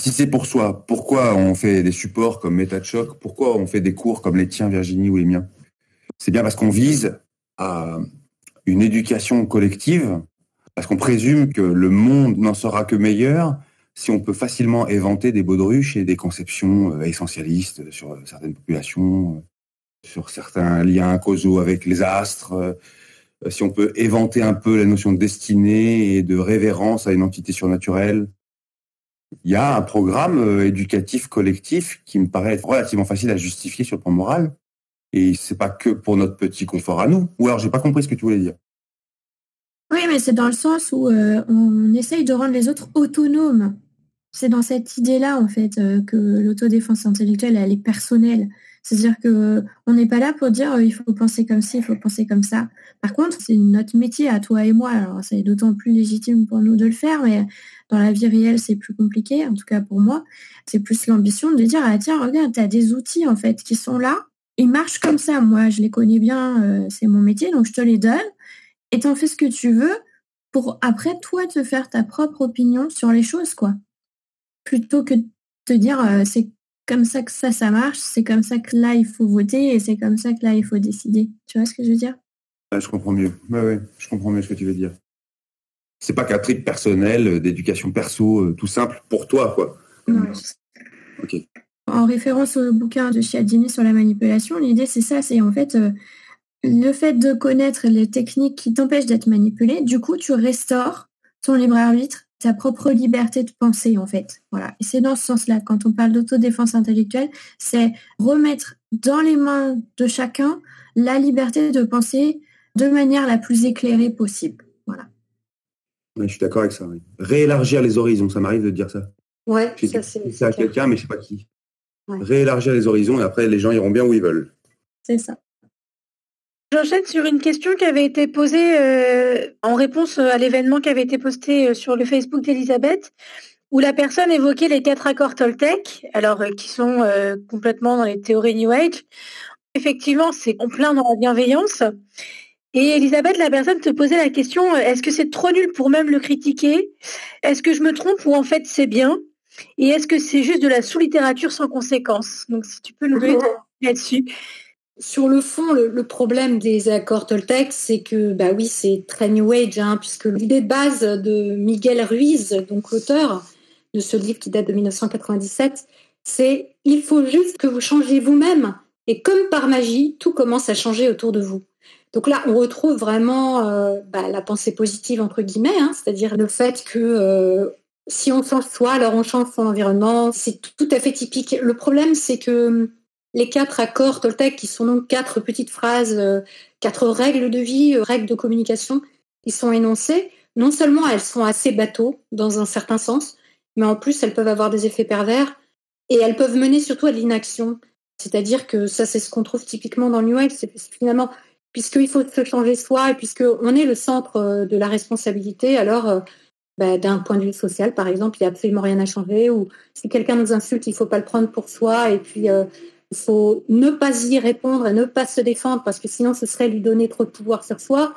si c'est pour soi, pourquoi on fait des supports comme Méta de choc? Pourquoi on fait des cours comme les tiens, Virginie, ou les miens? C'est bien parce qu'on vise à une éducation collective, parce qu'on présume que le monde n'en sera que meilleur si on peut facilement éventer des baudruches et des conceptions euh, essentialistes sur certaines populations, euh, sur certains liens causaux avec les astres, euh, si on peut éventer un peu la notion de destinée et de révérence à une entité surnaturelle, il y a un programme euh, éducatif collectif qui me paraît relativement facile à justifier sur le plan moral. Et c'est pas que pour notre petit confort à nous. Ou alors j'ai pas compris ce que tu voulais dire. Oui, mais c'est dans le sens où euh, on essaye de rendre les autres autonomes. C'est dans cette idée-là, en fait, euh, que l'autodéfense intellectuelle, elle est personnelle. C'est-à-dire que on n'est pas là pour dire il faut penser comme ci, il faut penser comme ça. Par contre, c'est notre métier à toi et moi. Alors, c'est d'autant plus légitime pour nous de le faire, mais dans la vie réelle, c'est plus compliqué, en tout cas pour moi. C'est plus l'ambition de dire, ah tiens, regarde, tu as des outils en fait qui sont là. Ils marchent comme ça. Moi, je les connais bien, euh, c'est mon métier, donc je te les donne. Et t'en fais ce que tu veux pour après, toi, te faire ta propre opinion sur les choses, quoi. Plutôt que de te dire, euh, c'est comme ça que ça, ça marche, c'est comme ça que là, il faut voter et c'est comme ça que là, il faut décider. Tu vois ce que je veux dire? Je comprends mieux. Ouais, ouais, je comprends mieux ce que tu veux dire. C'est pas qu'un truc personnel, euh, d'éducation perso, euh, tout simple pour toi, quoi. En référence au bouquin de Chialdini sur la manipulation, l'idée c'est ça, c'est en fait euh, le fait de connaître les techniques qui t'empêchent d'être manipulé, du coup tu restaures ton libre arbitre, ta propre liberté de penser en fait. Voilà. Et c'est dans ce sens-là, quand on parle d'autodéfense intellectuelle, c'est remettre dans les mains de chacun la liberté de penser de manière la plus éclairée possible. Voilà je suis d'accord avec ça. Réélargir les horizons, ça m'arrive de dire ça. Ouais, ça c'est. C'est à quelqu'un, mais je sais pas qui. Réélargir les horizons et après les gens iront bien où ils veulent. C'est ça. J'enchaîne sur une question qui avait été posée euh, en réponse à l'événement qui avait été posté euh, sur le Facebook d'Elisabeth, où la personne évoquait les quatre accords Toltec, alors euh, qui sont complètement dans les théories New Age. Effectivement, c'est en plein dans la bienveillance. Et Elisabeth, la personne te posait la question, est-ce que c'est trop nul pour même le critiquer? Est-ce que je me trompe ou en fait c'est bien? Et est-ce que c'est juste de la sous-littérature sans conséquence? Donc si tu peux nous (laughs) donner là-dessus. Sur le fond, le, problème des accords Toltec, c'est que, bah oui, c'est très New Age, hein, puisque l'idée de base de Miguel Ruiz, donc l'auteur de ce livre qui date de 1997, c'est il faut juste que vous changiez vous-même. Et comme par magie, tout commence à changer autour de vous. Donc là, on retrouve vraiment euh, bah, la pensée positive, entre guillemets, hein, c'est-à-dire le fait que euh, si on change soi, alors on change son environnement. C'est tout à fait typique. Le problème, c'est que les quatre accords Toltec, qui sont donc quatre petites phrases, euh, quatre règles de vie, euh, règles de communication, qui sont énoncées, non seulement elles sont assez bateaux dans un certain sens, mais en plus elles peuvent avoir des effets pervers et elles peuvent mener surtout à l'inaction. C'est-à-dire que ça, c'est ce qu'on trouve typiquement dans New Age, c'est finalement, puisqu'il faut se changer soi et puisqu'on est le centre euh, de la responsabilité, alors bah, d'un point de vue social, par exemple, il n'y a absolument rien à changer, ou si quelqu'un nous insulte, il ne faut pas le prendre pour soi, et puis il faut ne pas y répondre et ne pas se défendre parce que sinon ce serait lui donner trop de pouvoir sur soi.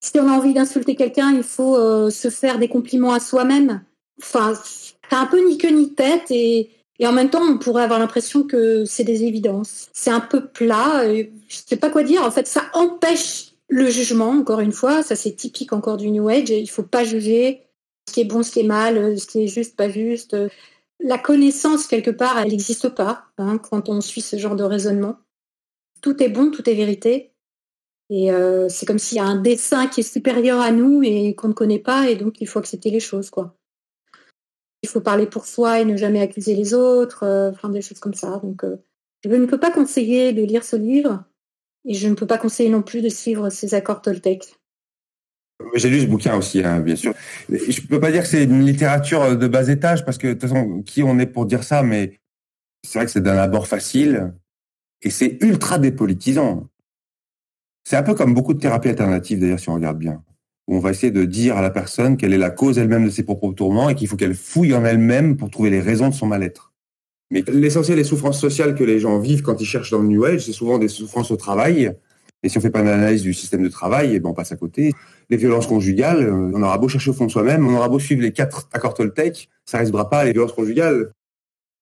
si on a envie d'insulter quelqu'un, il faut euh, se faire des compliments à soi-même. Enfin, c'est un peu ni queue ni tête et, en même temps, on pourrait avoir l'impression que c'est des évidences. C'est un peu plat. je ne sais pas quoi dire. En fait, ça empêche le jugement, encore une fois. Ça, c'est typique encore du New Age. Il ne faut pas juger ce qui est bon, ce qui est mal, ce qui est juste, pas juste la connaissance, quelque part, elle n'existe pas hein, quand on suit ce genre de raisonnement. Tout est bon, tout est vérité. Et euh, c'est comme s'il y a un dessin qui est supérieur à nous et qu'on ne connaît pas, et donc il faut accepter les choses. quoi. Il faut parler pour soi et ne jamais accuser les autres, euh, enfin des choses comme ça. Donc euh, je ne peux pas conseiller de lire ce livre, et je ne peux pas conseiller non plus de suivre ces accords Toltec. J'ai lu ce bouquin aussi, hein, bien sûr. Je peux pas dire que c'est une littérature de bas étage, parce que de toute façon, qui on est pour dire ça, mais c'est vrai que c'est d'un abord facile et c'est ultra dépolitisant. C'est un peu comme beaucoup de thérapies alternatives, d'ailleurs, si on regarde bien. Où on va essayer de dire à la personne quelle est la cause elle-même de ses propres tourments et qu'il faut qu'elle fouille en elle-même pour trouver les raisons de son mal-être. Mais l'essentiel des souffrances sociales que les gens vivent quand ils cherchent dans le New Age, c'est souvent des souffrances au travail, et si on fait pas d'analyse du système de travail, eh ben on passe à côté. Les violences conjugales, euh, on aura beau chercher au fond de soi-même, on aura beau suivre les quatre accords Toltec, ça résoudra pas les violences conjugales.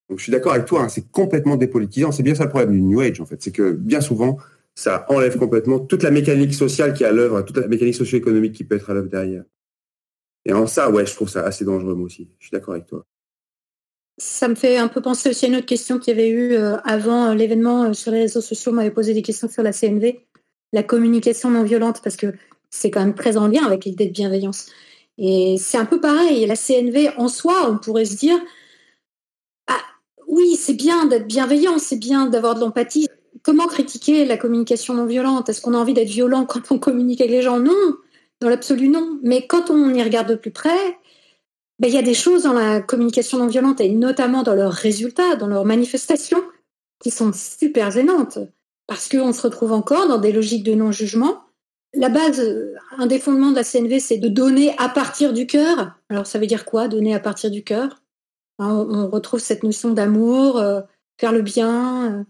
Donc je suis d'accord avec toi, hein, c'est complètement dépolitisant. C'est bien ça le problème du New Age en fait, c'est que bien souvent ça enlève complètement toute la mécanique sociale qui est à l'œuvre, toute la mécanique socio-économique qui peut être à l'œuvre derrière. Et en ça, ouais, je trouve ça assez dangereux moi aussi. Je suis d'accord avec toi. Ça me fait un peu penser aussi à une autre question qu'il y avait eu euh, avant euh, l'événement sur les réseaux sociaux. On m'avait posé des questions sur la CNV la communication non violente, parce que c'est quand même très en lien avec l'idée de bienveillance. Et c'est un peu pareil. La CNV en soi, on pourrait se dire, ah, oui, c'est bien d'être bienveillant, c'est bien d'avoir de l'empathie. Comment critiquer la communication non violente? Est-ce qu'on a envie d'être violent (laughs) quand on communique avec les gens? Non, dans l'absolu non. Mais quand on y regarde de plus près, ben, il y a des choses dans la communication non violente et notamment dans leurs résultats, dans leurs manifestations, qui sont super gênantes parce qu'on se retrouve encore dans des logiques de non-jugement. La base, un des fondements de la CNV, c'est de donner à partir du cœur. Alors ça veut dire quoi, donner à partir du cœur? Hein, on, retrouve cette notion d'amour, euh, faire le bien. Euh.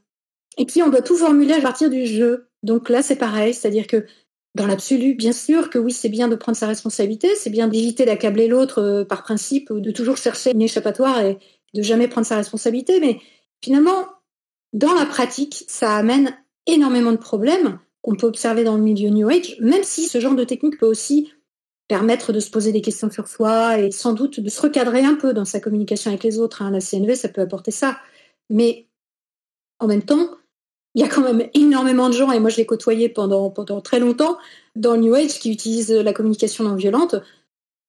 Et puis on doit tout formuler à partir du jeu. Donc là, c'est pareil, c'est-à-dire que dans l'absolu, bien sûr que oui, c'est bien de prendre sa responsabilité, c'est bien d'éviter d'accabler l'autre euh, par principe ou de toujours chercher une échappatoire et de jamais prendre sa responsabilité. Mais finalement, dans la pratique, ça amène énormément de problèmes qu'on peut observer dans le milieu New Age, même si ce genre de technique peut aussi permettre de se poser des questions sur soi et sans doute de se recadrer un peu dans sa communication avec les autres. Hein. La CNV, ça peut apporter ça. Mais en même temps, il y a quand même énormément de gens, et moi je l'ai côtoyé pendant, pendant très longtemps, dans le New Age qui utilisent la communication non violente,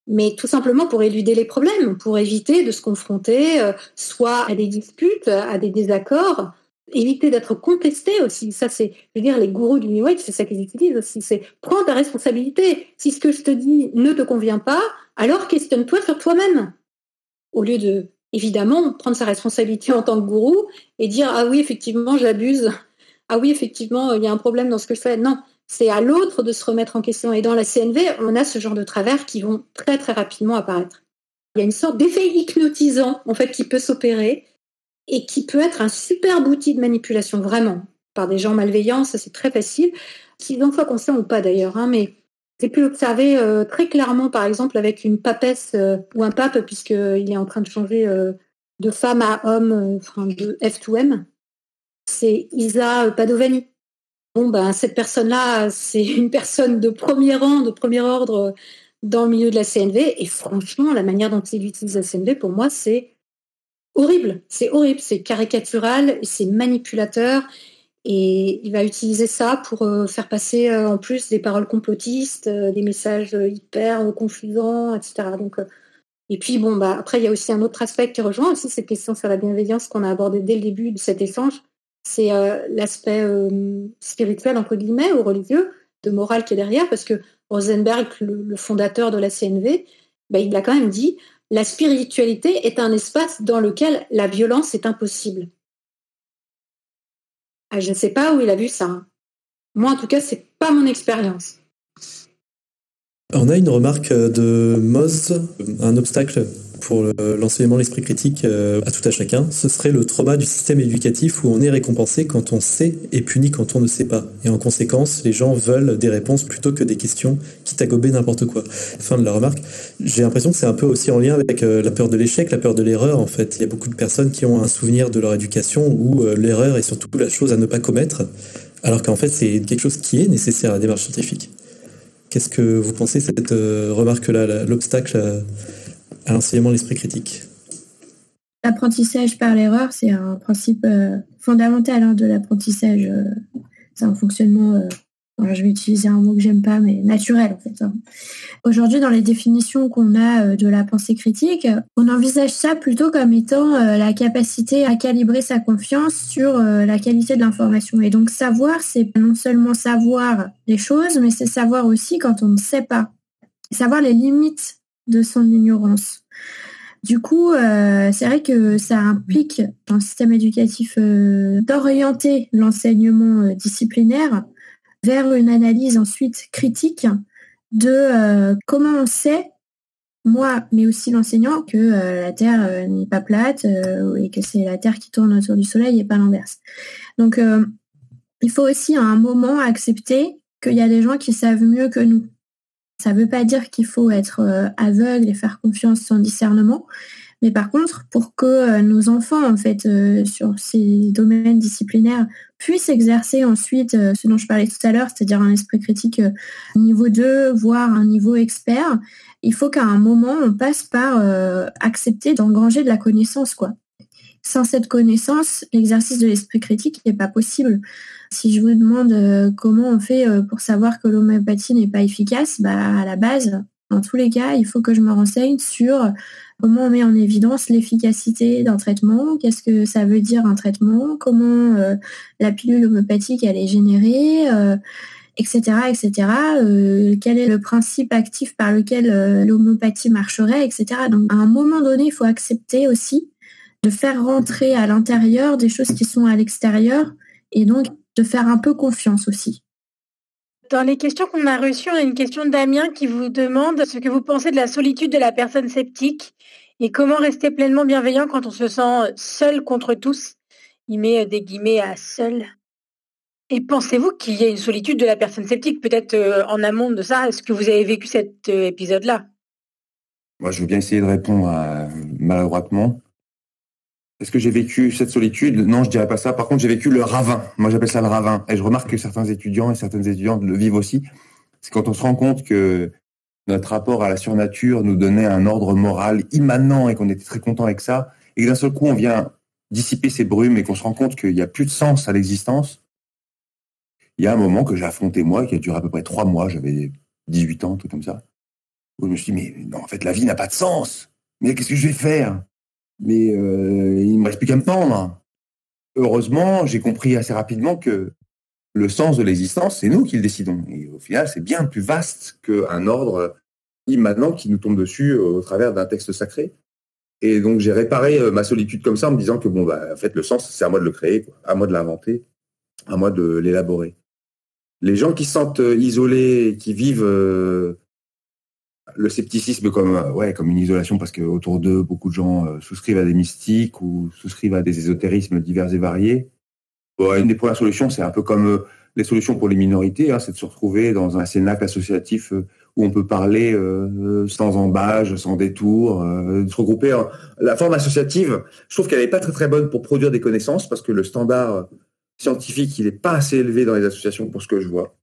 mais tout simplement pour éluder les problèmes, pour éviter de se confronter euh, soit à des disputes, à des désaccords, éviter d'être contesté aussi. Ça, c'est, je veux dire, les gourous du New Age, c'est ça qu'ils utilisent aussi. C'est prendre ta responsabilité. Si ce que je te dis ne te convient pas, alors questionne-toi sur toi-même. Au lieu de, évidemment, prendre sa responsabilité en tant que gourou et dire, ah oui, effectivement, j'abuse. Ah oui, effectivement, il y a un problème dans ce que je fais. Non. C'est à l'autre de se remettre en question. Et dans la CNV, on a ce genre de travers qui vont très, très rapidement apparaître. Il y a une sorte d'effet hypnotisant, en fait, qui peut s'opérer et qui peut être un super outil de manipulation, vraiment, par des gens malveillants, ça c'est très facile. qu'ils en soient conscients ou pas d'ailleurs, hein, mais j'ai pu observer euh, très clairement, par exemple, avec une papesse euh, ou un pape, puisqu'il est en train de changer de femme à homme, de F2M, c'est Isa Padovani. Bon, ben, cette personne-là, c'est (laughs) une personne de premier rang, de premier ordre dans le milieu de la CNV. Et franchement, la manière dont il utilise la CNV, pour moi, c'est horrible. C'est horrible. C'est caricatural, c'est manipulateur. Et il va utiliser ça pour euh, faire passer euh, en plus des paroles complotistes, euh, des messages hyper confusants, etc. Et puis, bon, bah, après, il y a aussi un autre aspect qui rejoint aussi cette question sur la bienveillance qu'on a abordé dès le début de cet échange. C'est l'aspect spirituel, entre guillemets, ou religieux, de morale qui est derrière, parce que Rosenberg, le, fondateur de la CNV, bah, il a quand même dit la spiritualité est un espace dans lequel la violence est impossible. Ah, je ne sais pas où il a vu ça. Hein. Moi, en tout cas, c'est pas mon expérience. On a une remarque de Moz, un obstacle pour l'enseignement de l'esprit critique euh, à tout à chacun, ce serait le trauma du système éducatif où on est récompensé quand on sait et puni quand on ne sait pas. Et en conséquence, les gens veulent des réponses plutôt que des questions, quitte à gober n'importe quoi. Fin de la remarque. J'ai l'impression que c'est un peu aussi en lien avec euh, la peur de l'échec, la peur de l'erreur en fait. Il y a beaucoup de personnes qui ont un souvenir de leur éducation où euh, l'erreur est surtout la chose à ne pas commettre, alors qu'en fait c'est quelque chose qui est nécessaire à la démarche scientifique. Qu'est-ce que vous pensez de cette remarque-là, l'obstacle à l'enseignement de l'esprit critique L'apprentissage par l'erreur, c'est un principe euh, fondamental hein, de l'apprentissage. Euh, c'est un fonctionnement, euh, je vais utiliser un mot que j'aime pas, mais naturel en fait. Hein. Aujourd'hui, dans les définitions qu'on a de la pensée critique, on envisage ça plutôt comme étant la capacité à calibrer sa confiance sur la qualité de l'information. Et donc savoir, c'est non seulement savoir les choses, mais c'est savoir aussi quand on ne sait pas. Savoir les limites de son ignorance. Du coup, euh, c'est vrai que ça implique dans le système éducatif euh, d'orienter l'enseignement euh, disciplinaire vers une analyse ensuite critique de comment on sait, moi, mais aussi l'enseignant, que la Terre n'est pas plate et que c'est la Terre qui tourne autour du Soleil et pas l'inverse. Donc, il faut aussi à un moment accepter qu'il y a des gens qui savent mieux que nous. Ça ne veut pas dire qu'il faut être euh, aveugle et faire confiance sans discernement. Mais par contre, pour que euh, nos enfants, en fait, euh, sur ces domaines disciplinaires, puissent exercer ensuite ce dont je parlais tout à l'heure, c'est-à-dire un esprit critique niveau 2, voire un niveau expert, il faut qu'à un moment, on passe par accepter d'engranger de la connaissance, quoi. Sans cette connaissance, l'exercice de l'esprit critique n'est pas possible. Si je vous demande euh, comment on fait euh, pour savoir que l'homéopathie n'est pas efficace, bah, à la base, dans tous les cas, il faut que je me renseigne sur comment on met en évidence l'efficacité d'un traitement, qu'est-ce que ça veut dire un traitement, comment euh, la pilule homéopathique elle est générée, etc., etc. quel est le principe actif par lequel l'homéopathie marcherait, etc. Donc à un moment donné, il faut accepter aussi de faire rentrer à l'intérieur des choses qui sont à l'extérieur et donc de faire un peu confiance aussi. Dans les questions qu'on a reçues, on a une question Damien qui vous demande ce que vous pensez de la solitude de la personne sceptique et comment rester pleinement bienveillant quand on se sent seul contre tous. Il met des guillemets à seul. Et pensez-vous qu'il y ait une solitude de la personne sceptique, peut-être euh, en amont de ça? Est-ce que vous avez vécu cet euh, épisode-là? Moi, je veux bien essayer de répondre maladroitement. Est-ce que j'ai vécu cette solitude? Non, je dirais pas ça. Par contre, j'ai vécu le ravin. Moi, j'appelle ça le ravin. Et je remarque que certains étudiants et certaines étudiantes le vivent aussi. C'est quand on se rend compte que notre rapport à la surnature nous donnait un ordre moral immanent et qu'on était très content avec ça, et que d'un seul coup, on vient dissiper ces brumes et qu'on se rend compte qu'il n'y a plus de sens à l'existence. Il y a un moment que j'ai affronté moi, qui a duré à peu près trois mois, j'avais 18 ans, tout comme ça, où je me suis dit, mais non, en fait, la vie n'a pas de sens. Mais qu'est-ce que je vais faire? Mais euh, il ne me reste plus qu'à me pendre. Heureusement, j'ai compris assez rapidement que le sens de l'existence, c'est nous qui le décidons. Et au final, c'est bien plus vaste qu'un ordre immanent qui nous tombe dessus au travers d'un texte sacré. Et donc, j'ai réparé euh, ma solitude comme ça en me disant que, bon, bah, en fait, le sens, c'est à moi de le créer, à moi de l'inventer, à moi de l'élaborer. Les gens qui se sentent euh, isolés, qui vivent le scepticisme comme euh, ouais comme une isolation parce que autour d'eux beaucoup de gens euh, souscrivent à des mystiques ou souscrivent à des ésotérismes divers et variés. une des premières solutions c'est un peu comme euh, les solutions pour les minorités, hein, c'est de se retrouver dans un cénacle associatif où on peut parler sans embâge, sans détour, de se regrouper. La forme associative, je trouve qu'elle n'est pas très très bonne pour produire des connaissances parce que le standard scientifique, il n'est pas assez élevé dans les associations pour ce que je vois.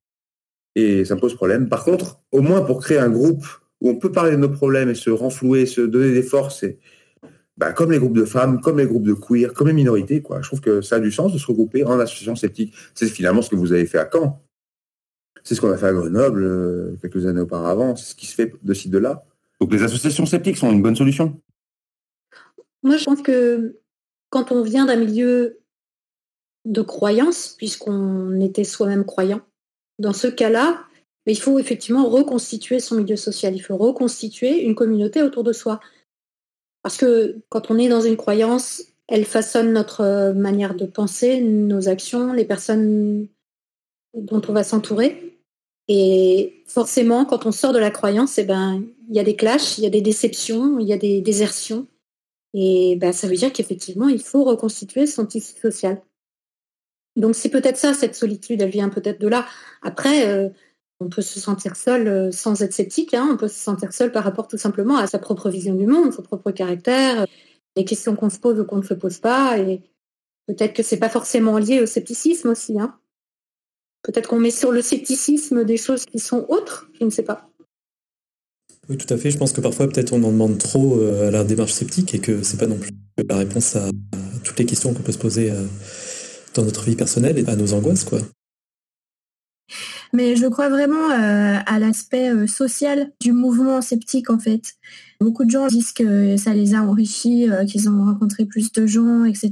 Et ça me pose problème. Par contre, au moins pour créer un groupe où on peut parler de nos problèmes et se renflouer, se donner des forces bah, comme les groupes de femmes, comme les groupes de queer, comme les minorités. Je trouve que ça a du sens de se regrouper en association sceptique. C'est finalement ce que vous avez fait à Caen. C'est ce qu'on a fait à Grenoble euh, quelques années auparavant. C'est ce qui se fait de ci, de là. Donc les associations sceptiques sont une bonne solution. Moi, je pense que quand on vient d'un milieu de croyance, puisqu'on était soi-même croyant, dans ce cas-là, il faut effectivement reconstituer son milieu social. Il faut reconstituer une communauté autour de soi. Parce que quand on est dans une croyance, elle façonne notre euh, manière de penser, nos actions, les personnes dont on va s'entourer. Et forcément, quand on sort de la croyance, eh ben, il y a des clashs, il y a des déceptions, il y a des désertions. Et ben, ça veut dire qu'effectivement, il faut reconstituer son tissu social. Donc c'est peut-être ça, cette solitude, elle vient peut-être de là. Après, euh, on peut se sentir seul euh, sans être sceptique, hein. on peut se sentir seul par rapport tout simplement à sa propre vision du monde, son propre caractère, les questions qu'on se pose ou qu'on ne se pose pas, et peut-être que c'est pas forcément lié au scepticisme aussi. Hein. Peut-être qu'on met sur le scepticisme des choses qui sont autres, je ne sais pas. Oui, tout à fait. Je pense que parfois, peut-être, on en demande trop euh, à la démarche sceptique et que c'est pas non plus la réponse à, toutes les questions qu'on peut se poser euh, dans notre vie personnelle et à nos angoisses. Mais je crois vraiment euh, à l'aspect euh, social du mouvement sceptique en fait. Beaucoup de gens disent que ça les a enrichis, euh, qu'ils ont rencontré plus de gens, etc.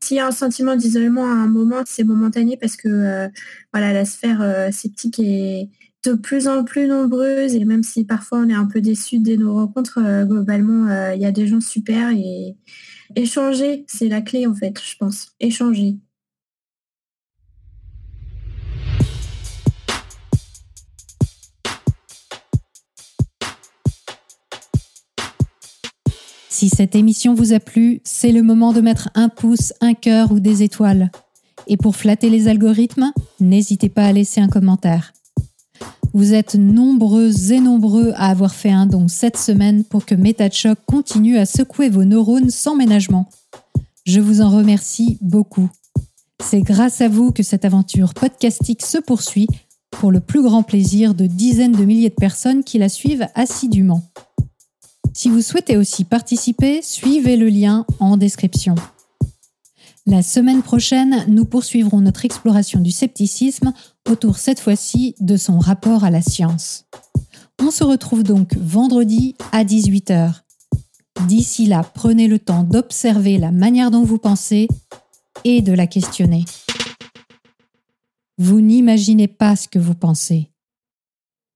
S'il y a un sentiment d'isolement à un moment, c'est momentané parce que voilà, la sphère sceptique est de plus en plus nombreuse et même si parfois on est un peu déçu dès nos rencontres, globalement, il y a des gens super et échanger, c'est la clé en fait, je pense. Échanger. Si cette émission vous a plu, c'est le moment de mettre un pouce, un cœur ou des étoiles. Et pour flatter les algorithmes, n'hésitez pas à laisser un commentaire. Vous êtes nombreux et nombreux à avoir fait un don cette semaine pour que MetaChoc continue à secouer vos neurones sans ménagement. Je vous en remercie beaucoup. C'est grâce à vous que cette aventure podcastique se poursuit pour le plus grand plaisir de dizaines de milliers de personnes qui la suivent assidûment. Si vous souhaitez aussi participer, suivez le lien en description. La semaine prochaine, nous poursuivrons notre exploration du scepticisme autour cette fois-ci de son rapport à la science. On se retrouve donc vendredi à 18h. D'ici là, prenez le temps d'observer la manière dont vous pensez et de la questionner. Vous n'imaginez pas ce que vous pensez.